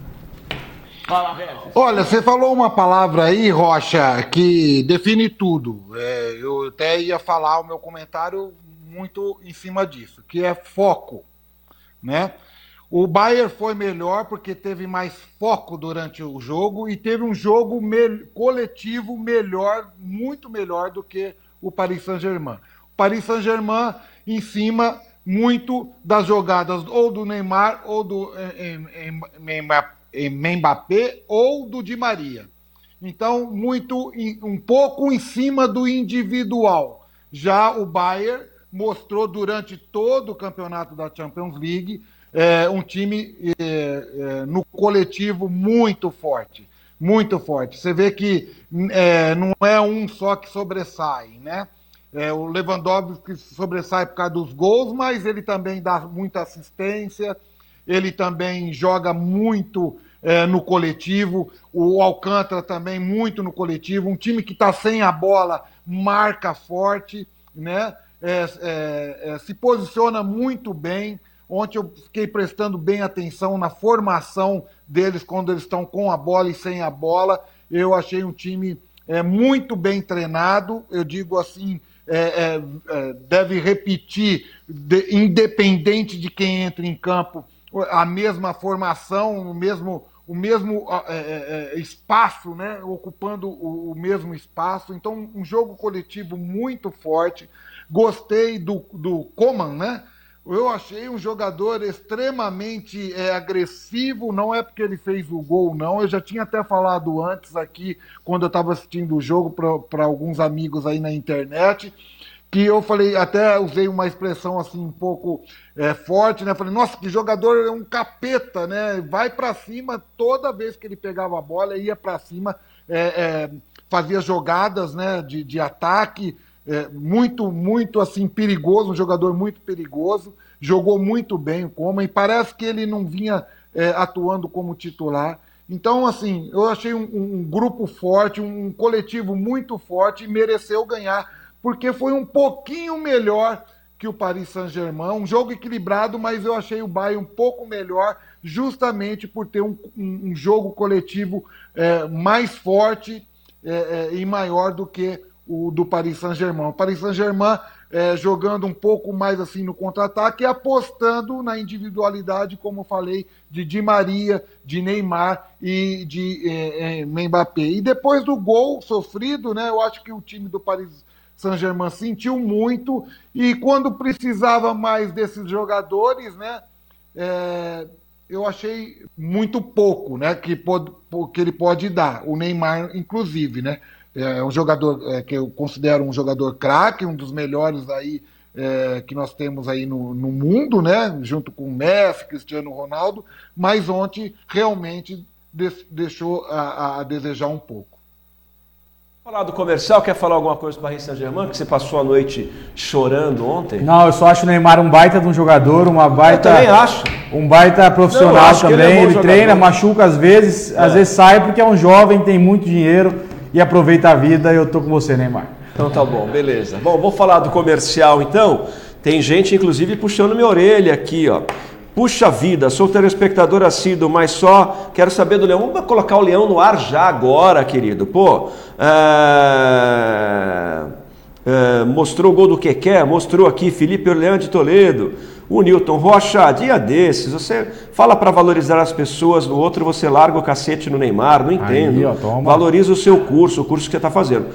Fala. Olha, você falou uma palavra aí, Rocha, que define tudo. É, eu até ia falar o meu comentário muito em cima disso, que é foco, né? O Bayern foi melhor porque teve mais foco durante o jogo e teve um jogo me coletivo melhor, muito melhor do que o Paris Saint-Germain. O Paris Saint-Germain em cima muito das jogadas ou do Neymar ou do Mbappé ou do Di Maria. Então, muito um pouco em cima do individual. Já o Bayern mostrou durante todo o campeonato da Champions League é, um time é, é, no coletivo muito forte. Muito forte. Você vê que é, não é um só que sobressai, né? É, o Lewandowski sobressai por causa dos gols, mas ele também dá muita assistência, ele também joga muito é, no coletivo, o Alcântara também muito no coletivo, um time que está sem a bola marca forte, né? É, é, é, se posiciona muito bem, Ontem eu fiquei prestando bem atenção na formação deles quando eles estão com a bola e sem a bola. Eu achei um time é, muito bem treinado. Eu digo assim, é, é, é deve repetir, de, independente de quem entra em campo, a mesma formação, o mesmo, o mesmo é, é, espaço, né? ocupando o, o, mesmo espaço. Então, um jogo coletivo muito forte. Gostei do, do Coman, né? Eu achei um jogador extremamente é, agressivo, não é porque ele fez o gol, não. Eu já tinha até falado antes aqui, quando eu estava assistindo o jogo para alguns amigos aí na internet, que eu falei, até usei uma expressão assim um pouco é, forte, né? Falei, nossa, que jogador é um capeta, né? Vai para cima toda vez que ele pegava a bola, ia para cima. É, é fazia jogadas né, de, de ataque, é, muito, muito assim perigoso, um jogador muito perigoso, jogou muito bem o Coma e parece que ele não vinha é, atuando como titular. Então, assim, eu achei um, um grupo forte, um coletivo muito forte e mereceu ganhar, porque foi um pouquinho melhor que o Paris Saint-Germain. Um jogo equilibrado, mas eu achei o Bayern um pouco melhor, justamente por ter um, um, um jogo coletivo é, mais forte é, é, e maior do que o do Paris Saint-Germain. O Paris Saint-Germain é, jogando um pouco mais assim no contra-ataque e apostando na individualidade, como falei, de Di Maria, de Neymar e de é, é, Mbappé. E depois do gol sofrido, né, eu acho que o time do Paris Saint-Germain sentiu muito e quando precisava mais desses jogadores, né, é, eu achei muito pouco, né, que, pode, que ele pode dar. O Neymar, inclusive, né, é um jogador é, que eu considero um jogador craque, um dos melhores aí é, que nós temos aí no, no mundo, né? Junto com Messi, Cristiano Ronaldo, mas ontem realmente deixou a, a desejar um pouco. Falar do comercial, quer falar alguma coisa para o Paris Saint-Germain, que você passou a noite chorando ontem? Não, eu só acho o Neymar um baita de um jogador, uma baita. Eu também acho. Um baita profissional Não, também. Ele, é ele treina, machuca às vezes, é. às vezes sai porque é um jovem, tem muito dinheiro e aproveita a vida. Eu tô com você, Neymar. Então tá bom, beleza. Bom, vou falar do comercial então. Tem gente, inclusive, puxando minha orelha aqui, ó. Puxa vida, sou telespectador assíduo, mas só quero saber do Leão. Vamos colocar o Leão no ar já agora, querido. Pô, é... É, mostrou o gol do que quer, mostrou aqui Felipe Orleão de Toledo, o Newton Rocha, dia desses, você fala para valorizar as pessoas, no outro você larga o cacete no Neymar, não entendo. Aí, ó, Valoriza o seu curso, o curso que você está fazendo.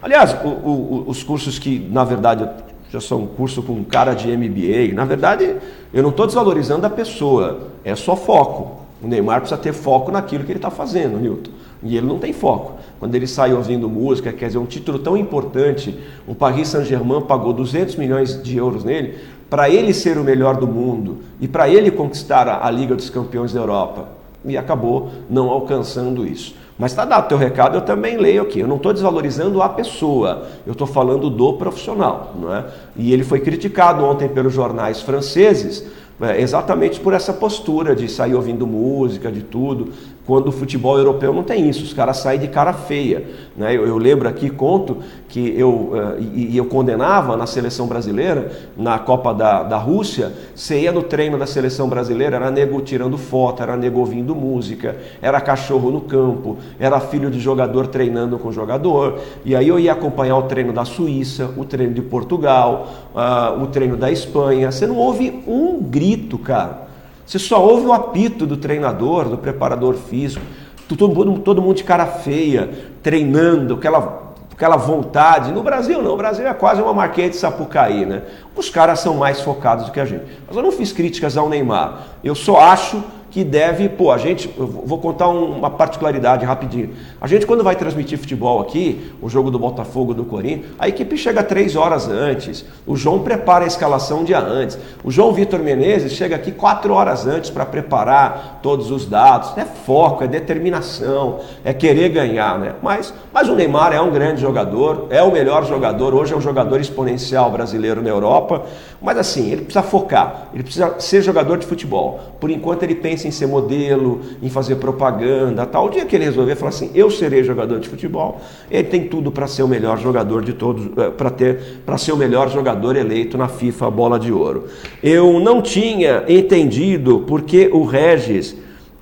Aliás, o, o, os cursos que, na verdade, já são um curso com cara de MBA, na verdade, eu não estou desvalorizando a pessoa, é só foco. O Neymar precisa ter foco naquilo que ele está fazendo, Newton. E ele não tem foco. Quando ele sai ouvindo música, quer dizer, um título tão importante, o Paris Saint-Germain pagou 200 milhões de euros nele, para ele ser o melhor do mundo e para ele conquistar a Liga dos Campeões da Europa. E acabou não alcançando isso. Mas está dado o teu recado, eu também leio aqui. Eu não estou desvalorizando a pessoa, eu estou falando do profissional. Não é? E ele foi criticado ontem pelos jornais franceses é, exatamente por essa postura de sair ouvindo música, de tudo quando o futebol europeu não tem isso, os caras saem de cara feia. Né? Eu, eu lembro aqui, conto, que eu, uh, e, eu condenava na seleção brasileira, na Copa da, da Rússia, você ia no treino da seleção brasileira, era nego tirando foto, era nego ouvindo música, era cachorro no campo, era filho de jogador treinando com jogador, e aí eu ia acompanhar o treino da Suíça, o treino de Portugal, uh, o treino da Espanha, você não ouve um grito, cara. Você só ouve o apito do treinador, do preparador físico, todo mundo, todo mundo de cara feia, treinando, aquela, aquela vontade. No Brasil não, o Brasil é quase uma marquinha de Sapucaí, né? Os caras são mais focados do que a gente. Mas eu não fiz críticas ao Neymar. Eu só acho que deve, pô, a gente, eu vou contar uma particularidade rapidinho. A gente quando vai transmitir futebol aqui, o jogo do Botafogo do Corinthians, a equipe chega três horas antes, o João prepara a escalação um dia antes, o João Vitor Menezes chega aqui quatro horas antes para preparar todos os dados. É foco, é determinação, é querer ganhar, né? Mas, mas o Neymar é um grande jogador, é o melhor jogador, hoje é um jogador exponencial brasileiro na Europa, mas assim, ele precisa focar, ele precisa ser jogador de futebol. Por enquanto ele pensa em ser modelo, em fazer propaganda, tal. O dia que ele resolver falar assim, eu serei jogador de futebol, ele tem tudo para ser o melhor jogador de todos, eh, para ter, para ser o melhor jogador eleito na FIFA Bola de Ouro. Eu não tinha entendido porque o Regis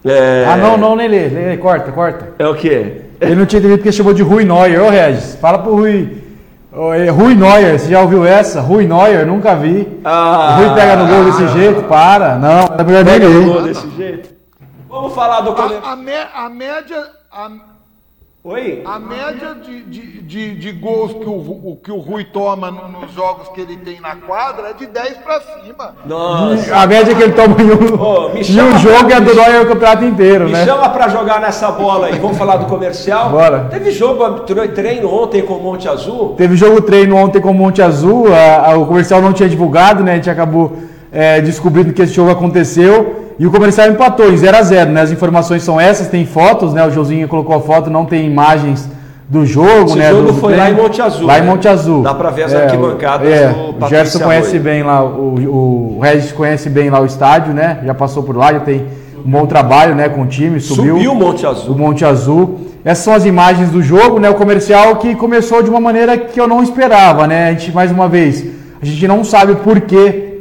é... Ah, não, não, Lele, Lele, corta, corta. É o quê? Ele não tinha entendido porque chamou de Rui Neuer. Ô, Regis, fala pro Rui Rui Neuer, você já ouviu essa? Rui Neuer, nunca vi. Ah, Rui pega no gol desse jeito, para. Não, é melhor pega no gol desse jeito. Vamos falar do... A, a, me, a média... A... Oi? A média de, de, de, de gols que o, que o Rui toma no, nos jogos que ele tem na quadra é de 10 pra cima. Nossa. A média que ele toma em um, oh, em um jogo pra... é do Neuer o campeonato inteiro, me né? Me chama pra jogar nessa bola aí. Vamos falar do comercial? Bora. Teve jogo, treino ontem com o Monte Azul? Teve jogo treino ontem com o Monte Azul. A, a, o comercial não tinha divulgado, né? A gente acabou é, descobrindo que esse jogo aconteceu. E o comercial empatou em 0 a 0 né? As informações são essas, tem fotos, né? O Josinho colocou a foto, não tem imagens do jogo, Esse né? jogo do foi lá em Monte Azul, Lá né? em Monte Azul. Dá pra ver as É, arquibancadas é, do O Gerson conhece Arroio. bem lá, o, o Regis conhece bem lá o estádio, né? Já passou por lá, já tem um bom trabalho, né, com o time, subiu. Subiu o Monte Azul. O Monte Azul. Essas são as imagens do jogo, né? O comercial que começou de uma maneira que eu não esperava, né? A gente, mais uma vez, a gente não sabe por que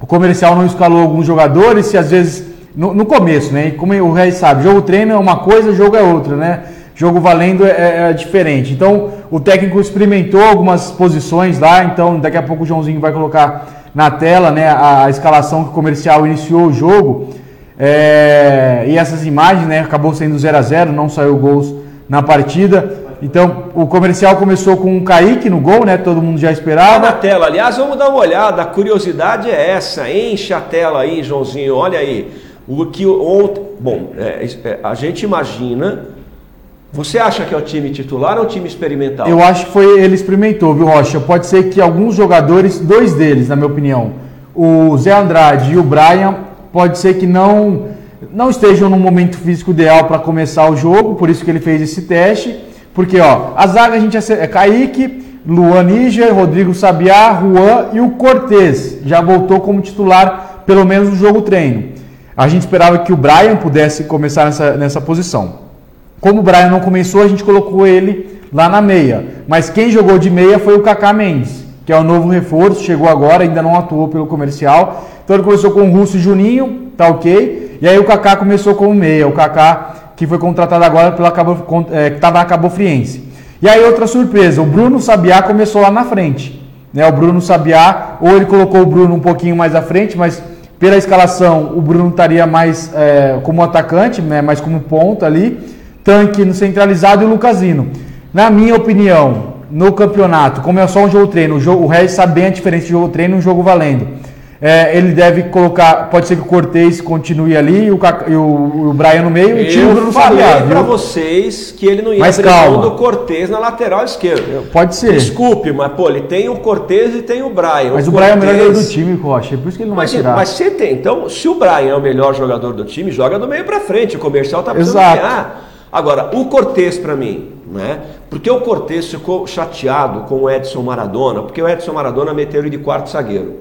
o comercial não escalou alguns jogadores, se às vezes. No, no começo, né? E Como o Regis sabe, jogo treino é uma coisa, jogo é outra, né? Jogo valendo é, é diferente. Então, o técnico experimentou algumas posições lá, então daqui a pouco o Joãozinho vai colocar na tela né, a, a escalação que o comercial iniciou o jogo. É, e essas imagens, né, acabou sendo 0 a 0 não saiu gols na partida. Então, o comercial começou com o Kaique no gol, né? Todo mundo já Tá na esperava. tela, aliás, vamos dar uma olhada. A curiosidade é essa. Enche a tela aí, Joãozinho. Olha aí. O que ontem. Bom, é, é, a gente imagina. Você acha que é o time titular ou o time experimental? Eu acho que foi ele experimentou, viu, Rocha? Pode ser que alguns jogadores, dois deles, na minha opinião, o Zé Andrade e o Brian, pode ser que não não estejam no momento físico ideal para começar o jogo, por isso que ele fez esse teste. Porque, ó, a zaga a gente é Kaique, Luan Níger, Rodrigo Sabiá, Juan e o Cortez. Já voltou como titular, pelo menos no jogo treino. A gente esperava que o Brian pudesse começar nessa, nessa posição. Como o Brian não começou, a gente colocou ele lá na meia. Mas quem jogou de meia foi o Kaká Mendes, que é o novo reforço, chegou agora, ainda não atuou pelo comercial. Então ele começou com o Russo e Juninho, tá ok. E aí o Kaká começou como meia, o Kaká que foi contratado agora pela Cabo, é, que estava na Cabo Friense. E aí outra surpresa, o Bruno Sabiá começou lá na frente. Né? O Bruno Sabiá, ou ele colocou o Bruno um pouquinho mais à frente, mas pela escalação o Bruno estaria mais é, como atacante, né? mais como ponta ali tanque no centralizado e o Lucasino. Na minha opinião, no campeonato, como é só um jogo treino, o, jogo, o Regis sabe bem a diferença de jogo treino e um jogo valendo. É, ele deve colocar, pode ser que o Cortez continue ali e o, e o, o Brian no meio e tira o Bruno falei para vocês que ele não ia Mas calma. do Cortez na lateral esquerda. Pode ser. Desculpe, mas pô, ele tem o Cortez e tem o Brian. Mas o Brian é o melhor jogador do time, Rocha, por isso que ele não Mas, vai tirar. mas você tem, então, se o Brian é o melhor jogador do time, joga do meio para frente. O comercial tá precisando Exato. ganhar. Agora, o Cortez para mim, né? Porque o Cortez ficou chateado com o Edson Maradona, porque o Edson Maradona meteu ele de quarto zagueiro,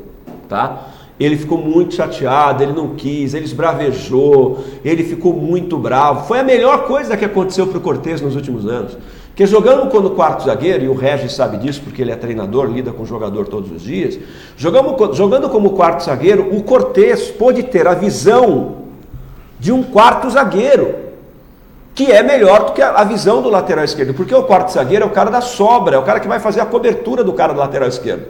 tá? Ele ficou muito chateado, ele não quis, ele esbravejou, ele ficou muito bravo. Foi a melhor coisa que aconteceu para o Cortez nos últimos anos. Porque jogando quando quarto zagueiro, e o Regis sabe disso porque ele é treinador, lida com jogador todos os dias, jogamos, jogando como quarto zagueiro, o Cortez pôde ter a visão de um quarto zagueiro que é melhor do que a visão do lateral esquerdo, porque o quarto zagueiro é o cara da sobra, é o cara que vai fazer a cobertura do cara do lateral esquerdo.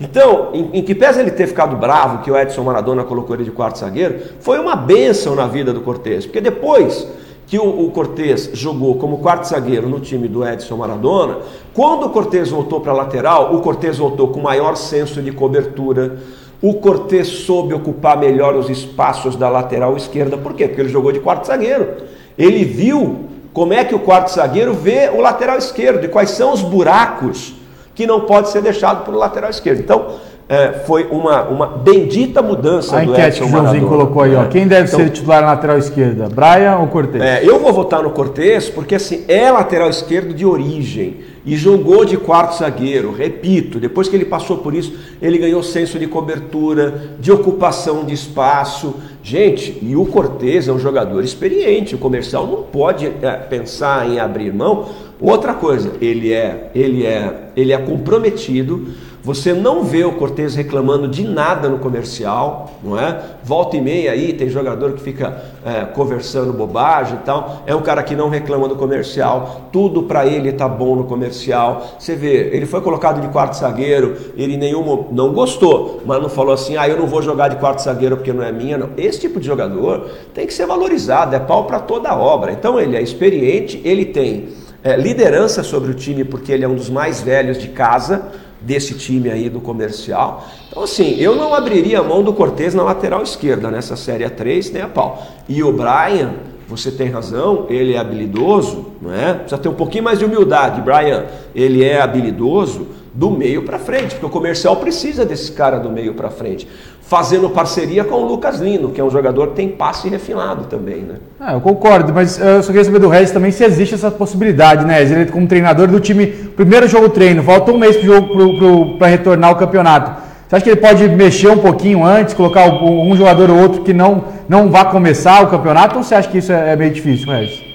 Então, em, em que pese ele ter ficado bravo que o Edson Maradona colocou ele de quarto zagueiro, foi uma benção na vida do Cortez, porque depois que o, o Cortez jogou como quarto zagueiro no time do Edson Maradona, quando o Cortez voltou para a lateral, o Cortez voltou com maior senso de cobertura, o Cortez soube ocupar melhor os espaços da lateral esquerda, por quê? Porque ele jogou de quarto zagueiro. Ele viu como é que o quarto zagueiro vê o lateral esquerdo e quais são os buracos que não pode ser deixado para o lateral esquerdo. Então, é, foi uma, uma bendita mudança A do enquete Edson que o Joãozinho Maradona, colocou aí, ó. né? Quem deve Então, ser titular na lateral esquerda? Brian ou Cortez? é, eu vou votar no Cortez porque assim é lateral esquerdo de origem e jogou de quarto zagueiro. Repito, depois que ele passou por isso, ele ganhou senso de cobertura, de ocupação de espaço. Gente, e o Cortez é um jogador experiente. O comercial não pode é, pensar em abrir mão. Outra coisa, ele é, ele é, ele é comprometido. Você não vê o Cortez reclamando de nada no comercial, não é? Volta e meia aí, tem jogador que fica é, conversando bobagem e tal. É um cara que não reclama do comercial, tudo para ele tá bom no comercial. Você vê, ele foi colocado de quarto zagueiro, ele nenhum não gostou, mas não falou assim, ah, eu não vou jogar de quarto zagueiro porque não é minha, não. Esse tipo de jogador tem que ser valorizado, é pau para toda obra. Então ele é experiente, ele tem é, liderança sobre o time porque ele é um dos mais velhos de casa desse time aí do comercial. Então, assim, eu não abriria a mão do Cortez na lateral esquerda nessa Série 3, nem a pau. E o Brian, você tem razão, ele é habilidoso, não é? Precisa ter um pouquinho mais de humildade, Brian. Ele é habilidoso do meio para frente, porque o comercial precisa desse cara do meio para frente. Fazendo parceria com o Lucas Lino, que é um jogador que tem passe refinado também, né? Ah, eu concordo, mas eu só queria saber do Regis também se existe essa possibilidade, né? Ele como treinador do time, primeiro jogo treino, falta um mês para retornar ao campeonato. Você acha que ele pode mexer um pouquinho antes, colocar um jogador ou outro que não, não vá começar o campeonato, ou você acha que isso é, é meio difícil, Regis?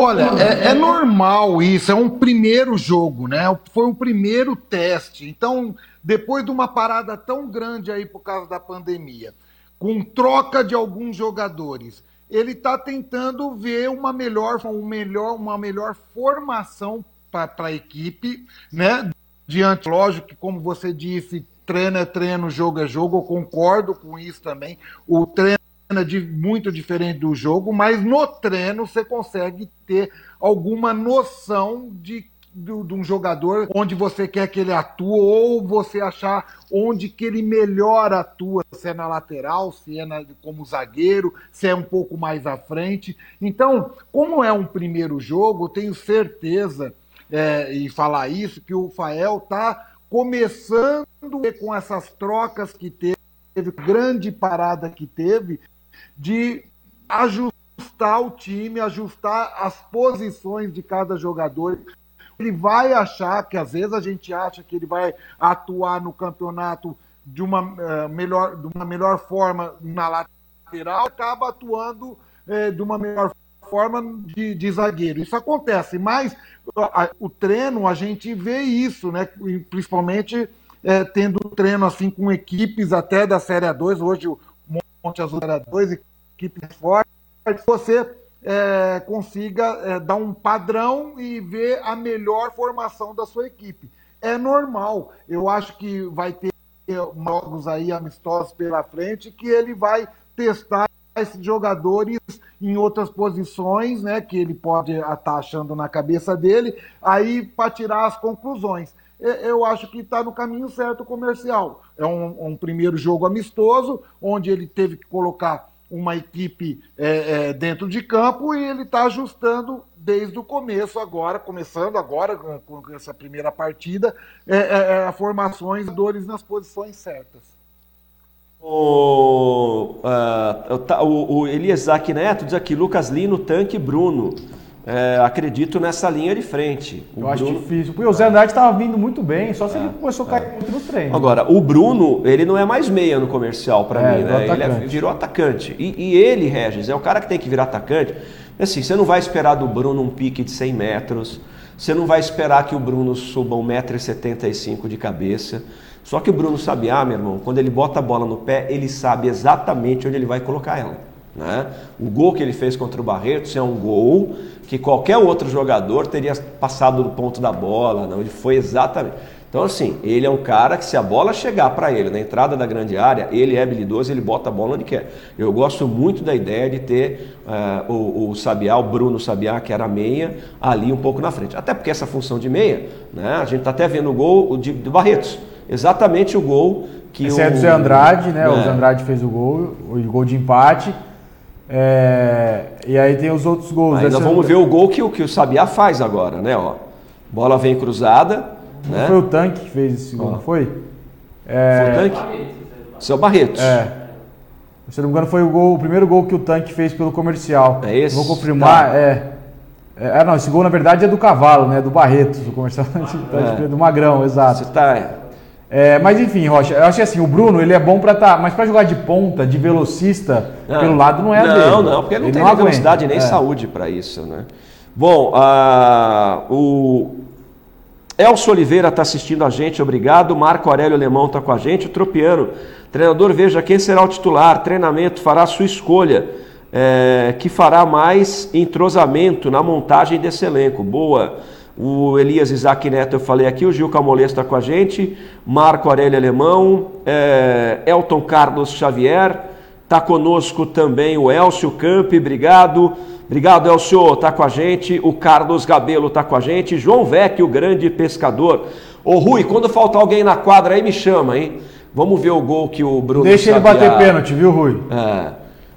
Olha, é, é, normal isso, é um primeiro jogo, né? Foi um primeiro teste. Então, depois de uma parada tão grande aí por causa da pandemia, com troca de alguns jogadores, ele está tentando ver uma melhor, um melhor, uma melhor formação para a equipe, né? Diante, lógico que, como você disse, treino é treino, jogo é jogo, eu concordo com isso também. O treino de muito diferente do jogo, mas no treino você consegue ter alguma noção de, de, de, um jogador onde você quer que ele atue ou você achar onde que ele melhor atua, se é na lateral, se é na, como zagueiro, se é um pouco mais à frente. Então, como é um primeiro jogo, tenho certeza é, e falar isso que o Fael está começando com essas trocas que teve, grande parada que teve, de ajustar o time, ajustar as posições de cada jogador. Ele vai achar, que às vezes a gente acha que ele vai atuar no campeonato de uma, uh, melhor, de uma melhor forma na lateral, acaba atuando uh, de uma melhor forma de, de, zagueiro. Isso acontece, mas a, o treino, a gente vê isso, né? principalmente é, tendo treino assim com equipes até da Série A2, hoje o Monte Azul Série A2, equipes fortes, você é, consiga é, dar um padrão e ver a melhor formação da sua equipe. É normal. Eu acho que vai ter jogos aí amistosos pela frente que ele vai testar esses jogadores em outras posições, né, que ele pode estar tá achando na cabeça dele, aí para tirar as conclusões. Eu acho que está no caminho certo comercial. É um, um primeiro jogo amistoso, onde ele teve que colocar uma equipe é, é, dentro de campo e ele está ajustando desde o começo agora, começando agora com, com essa primeira partida, é, é, é formações dores nas posições certas. O, uh, o, o Elias Neto diz aqui, Lucas Lino, Tanque Bruno. É, acredito nessa linha de frente. O eu Bruno... acho difícil. Porque o Zé Andrade estava vindo muito bem, só se é, ele começou a cair é. muito no treino. Agora, o Bruno, ele não é mais meia no comercial para é, mim, né? Ele é, virou atacante. E, e, ele, Regis, é o cara que tem que virar atacante. Assim, você não vai esperar do Bruno um pique de 100 metros, você não vai esperar que o Bruno suba 1,75m de cabeça. Só que o Bruno Sabiá, meu irmão, quando ele bota a bola no pé, ele sabe exatamente onde ele vai colocar ela. Né? O gol que ele fez contra o Barretos é um gol que qualquer outro jogador teria passado do ponto da bola, não, ele foi exatamente. Então, assim, ele é um cara que se a bola chegar para ele na entrada da grande área, ele é habilidoso, ele bota a bola onde quer. Eu gosto muito da ideia de ter uh, o, o Sabiá, o Bruno Sabiá, que era meia, ali um pouco na frente. Até porque essa função de meia, né, a gente está até vendo o gol de, de Barretos. Exatamente o gol que o... é do Zé Andrade, né? É. O Zé Andrade fez o gol, o gol de empate. É, e aí tem os outros gols. Ainda Esse vamos ver o gol que, que o Sabiá faz agora, né? Ó, bola vem cruzada. Não né? foi o tanque que fez esse gol, não foi? É... Foi o tanque? Seu Barretos. É. Se não me engano, foi o, gol, o primeiro gol que o tanque fez pelo comercial. É esse? Vou confirmar, tá. é. É, não, esse gol na verdade é do Cavalo, né? Do Barretos, o comercial é. do Magrão, exato. Você tá, é, mas enfim, Rocha, eu acho que assim, o Bruno ele é bom para estar, tá, mas para jogar de ponta, de velocista, não, pelo lado não é não, dele. Não, não, porque ele não tem não velocidade nem é. saúde para isso, né? Bom, uh, o Elcio Oliveira está assistindo a gente, obrigado. Marco Aurélio Alemão está com a gente. O Tropiano, treinador, veja quem será o titular. Treinamento fará a sua escolha, é, que fará mais entrosamento na montagem desse elenco. Boa. O Elias Isaac Neto eu falei aqui, o Gil Camolês está com a gente, Marco Aurélio Alemão, é, Elton Carlos Xavier, está conosco também o Elcio Campi, obrigado. Obrigado, Elcio, está com a gente. O Carlos Gabelo está com a gente. João Vecchio, o grande pescador. Ô Rui, quando faltar alguém na quadra aí, me chama, hein? Vamos ver o gol que o Bruno Deixa ele bater pênalti, viu, Rui? É.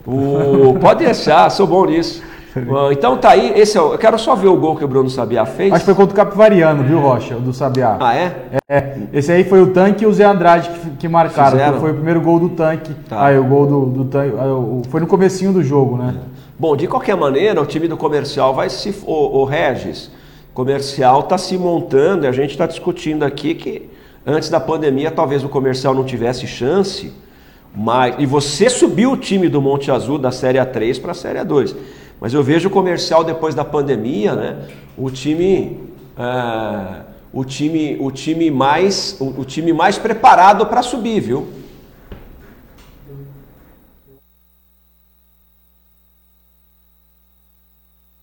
O... Pode deixar, sou bom nisso. Ah, Então tá aí, esse é o, eu quero só ver o gol que o Bruno Sabiá fez. Acho que foi contra o Capivariano, viu, Rocha? O do Sabiá. Ah, é? É, esse aí foi o Tanque e o Zé Andrade que, que marcaram. Que Foi o primeiro gol do Tanque. Tá. Aí o gol do, do Tanque. Foi no comecinho do jogo, né? Bom, de qualquer maneira, o time do comercial vai se. O, o Regis, comercial está se montando e a gente está discutindo aqui que antes da pandemia talvez o comercial não tivesse chance, mas. E você subiu o time do Monte Azul da Série A3 para a Série A2. Mas eu vejo o comercial depois da pandemia, né? O time. ah, o time, o time mais, o, o time mais preparado para subir, viu?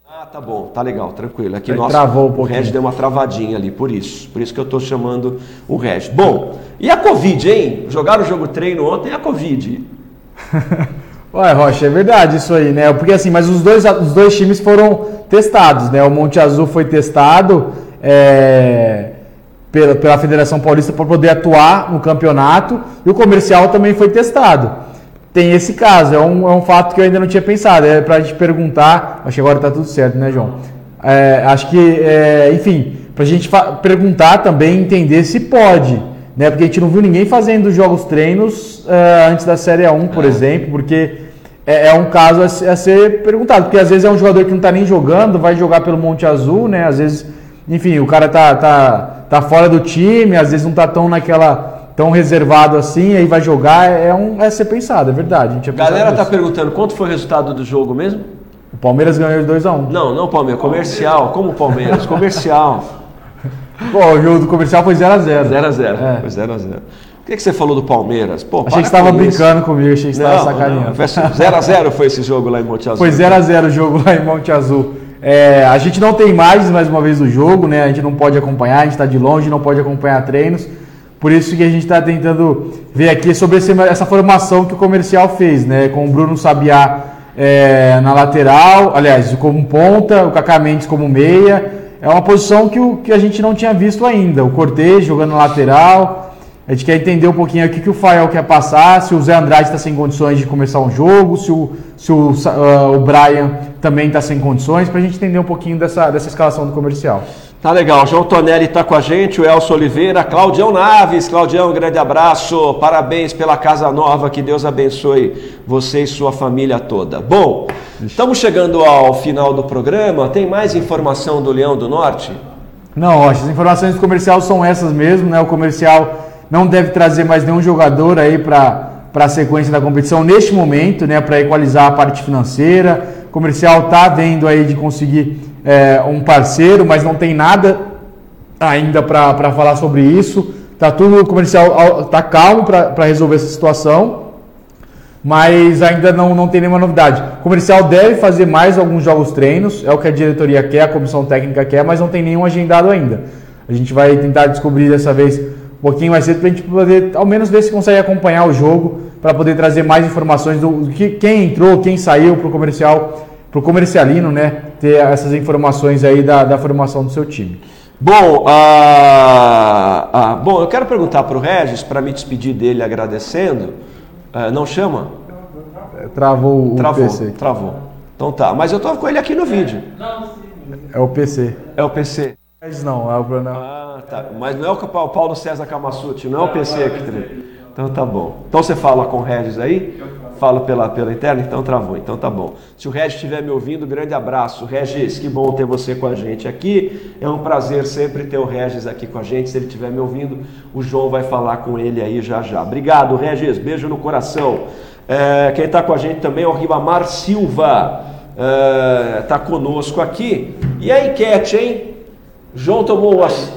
Ah, tá bom, tá legal, tranquilo. Aqui Aí nosso, travou um o. Regis deu uma travadinha ali, por isso. Por isso que eu tô chamando o Regis. Bom, e a Covid, hein? Jogaram o jogo treino ontem, a Covid? Ué, Rocha, é verdade isso aí, né? Porque assim, mas os dois, os dois times foram testados, né? O Monte Azul foi testado é, pela, pela Federação Paulista para poder atuar no campeonato e o comercial também foi testado. Tem esse caso, é um, é um fato que eu ainda não tinha pensado. É pra gente perguntar. Acho que agora tá tudo certo, né, João? É, acho que, é, enfim, pra gente fa- perguntar também, entender se pode. Né? Porque a gente não viu ninguém fazendo jogos treinos é, antes da Série A1, por exemplo, porque é, é um caso a, a ser perguntado. Porque às vezes é um jogador que não tá nem jogando, vai jogar pelo Monte Azul, né? Às vezes, enfim, o cara tá, tá, tá fora do time, às vezes não tá tão naquela. tão reservado assim, aí vai jogar, é, um, é ser pensado, é verdade. A gente pensado Galera tá perguntando quanto foi o resultado do jogo mesmo? O Palmeiras ganhou de 2x1. Não, não Palmeiras, comercial. Como Palmeiras? Comercial. Pô, o jogo do comercial foi 0x0. 0x0. É. Foi 0x0. Por que, que você falou do Palmeiras? Pô, Achei que você estava com brincando comigo, achei que você estava sacaneando. não. Foi assim, 0x0 foi esse jogo lá em Monte Azul. Foi 0x0 o jogo lá em Monte Azul. É, a gente não tem imagens mais uma vez do jogo, né? A gente não pode acompanhar, a gente está de longe, não pode acompanhar treinos. Por isso que a gente está tentando ver aqui sobre esse- essa formação que o comercial fez, né? Com o Bruno Sabiá é, na lateral, aliás, como ponta, o Cacá Mendes como meia. É uma posição que, o, que a gente não tinha visto ainda. O Cortez jogando lateral. A gente quer entender um pouquinho aqui o que o Fael quer passar, se o Zé Andrade está sem condições de começar um jogo, se o, se o, ah, o Brian também está sem condições, para a gente entender um pouquinho dessa, dessa escalação do comercial. Tá legal, João Tonelli está com a gente, o Elcio Oliveira, Claudião Naves, Claudião, um grande abraço, parabéns pela casa nova, que Deus abençoe você e sua família toda. Bom, estamos chegando ao final do programa, tem mais informação do Leão do Norte? Não, as informações do comercial são essas mesmo, né? O comercial não deve trazer mais nenhum jogador aí para a sequência da competição neste momento, né? Para equalizar a parte financeira. O comercial tá vendo aí de conseguir é, um parceiro, mas não tem nada ainda para falar sobre isso. Tá tudo comercial tá calmo para resolver essa situação mas ainda não, não tem nenhuma novidade. O comercial deve fazer mais alguns jogos treinos, é o que a diretoria quer, a comissão técnica quer, mas não tem nenhum agendado ainda. A gente vai tentar descobrir dessa vez um pouquinho mais cedo para a gente poder, ao menos, ver se consegue acompanhar o jogo, para poder trazer mais informações do, do que quem entrou, quem saiu para o comercial, para o comercialino, né? Ter essas informações aí da, da formação do seu time. Bom, ah, ah, bom, eu quero perguntar para o Regis, para me despedir dele agradecendo, Ah, não chama? Travou o Travou, PC. travou. Então tá, mas eu tô com ele aqui no vídeo. É o PC. É o PC. Mas não, é o Bruno. Ah, tá. Mas não é o Pa- Paulo César Camassuti, não é o PC aqui também. Então tá bom. Então você fala com o Regis aí? Fala pela, pela interna? Então travou. Então tá bom. Se o Regis estiver me ouvindo, grande abraço. Regis, que bom ter você com a gente aqui. É um prazer sempre ter o Regis aqui com a gente. Se ele estiver me ouvindo, o João vai falar com ele aí já já. Obrigado, Regis. Beijo no coração. É, quem está com a gente também é o Ribamar Silva. Está conosco aqui. E a enquete, hein? João tomou as.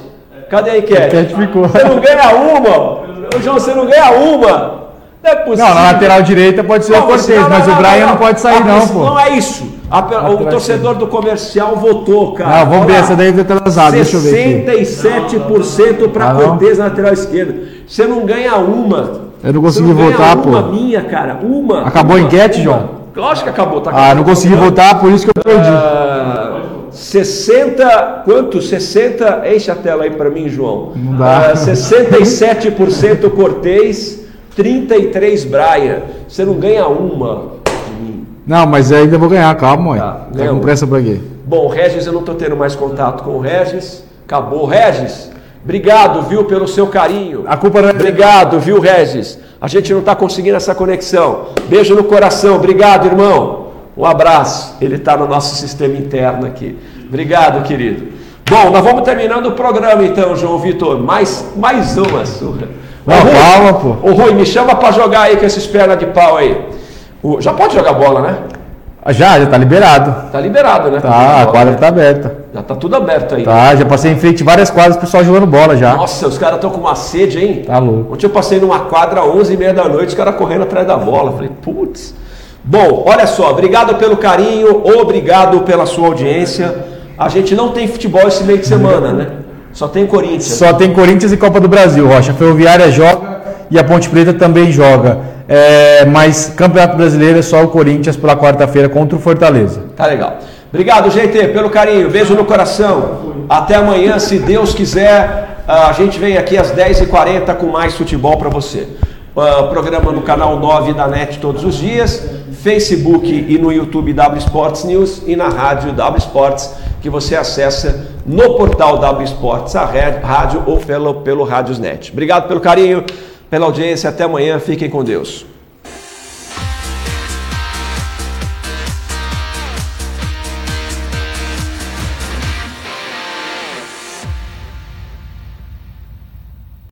Cadê a enquete? A enquete ficou. Você não ganha uma! Ô, João, você não ganha uma! Não é possível. Não, na lateral direita pode ser o Não, Cortez, não, mas não, o Brian não, não pode sair, Ah, não, pô. Não é isso. A o torcedor do comercial votou, cara. Ah, vamos ver, essa daí tá atrasada, deixa eu ver aqui. 67% para não? Cortez na lateral esquerda. Você não ganha uma. Eu não consegui ganha votar, pô. Uma minha, cara. Uma. Acabou a uma, enquete, uma. João? Lógico que acabou. Tá Ah, não consegui votar, por isso que eu perdi. Ah, 60, quanto? 60, enche a tela aí para mim, João. Não dá. Ah, 67% Cortez, 33 Braia. Você não ganha uma de mim. Não, mas ainda vou ganhar, calma, mãe. Tá, Tá, com pressa pra quê? Bom, Regis, eu não estou tendo mais contato com o Regis. Acabou. Regis, obrigado, viu, pelo seu carinho. A culpa não é Obrigado, viu, Regis? A gente não está conseguindo essa conexão. Beijo no coração. Obrigado, irmão. Um abraço. Ele está no nosso sistema interno aqui. Obrigado, querido. Bom, nós vamos terminando o programa então, João Vitor. Mais, mais uma surra. Não, Rui, calma, pô. Ô, Rui, me chama para jogar aí com esses pernas de pau aí. O- já pode jogar bola, né? Ah, Já, já tá liberado. Tá liberado, né? Tá, a quadra tá aberta. Já tá tudo aberto aí. Tá, já passei em frente várias quadras, o pessoal jogando bola já. Nossa, os caras estão com uma sede, hein? Tá louco. Ontem eu passei numa quadra às 11h30 da noite, os caras correndo atrás da bola. Falei, putz. Bom, olha só, obrigado pelo carinho, obrigado pela sua audiência. A gente não tem futebol esse meio de semana, né? Só tem Corinthians. Só tem Corinthians e Copa do Brasil, Rocha. A Ferroviária joga e a Ponte Preta também joga. É, mas Campeonato Brasileiro é só o Corinthians pela quarta-feira contra o Fortaleza. Tá legal. Obrigado, gente, pelo carinho. Beijo no coração. Até amanhã, se Deus quiser. A gente vem aqui às 10h40 com mais futebol para você. Ah, programa no canal 9 da NET todos os dias, Facebook e no YouTube W Sports News e na rádio W Sports, que você acessa no portal W Sports, a rádio ou pelo, pelo Rádios Net. Obrigado pelo carinho, pela audiência. Até amanhã. Fiquem com Deus.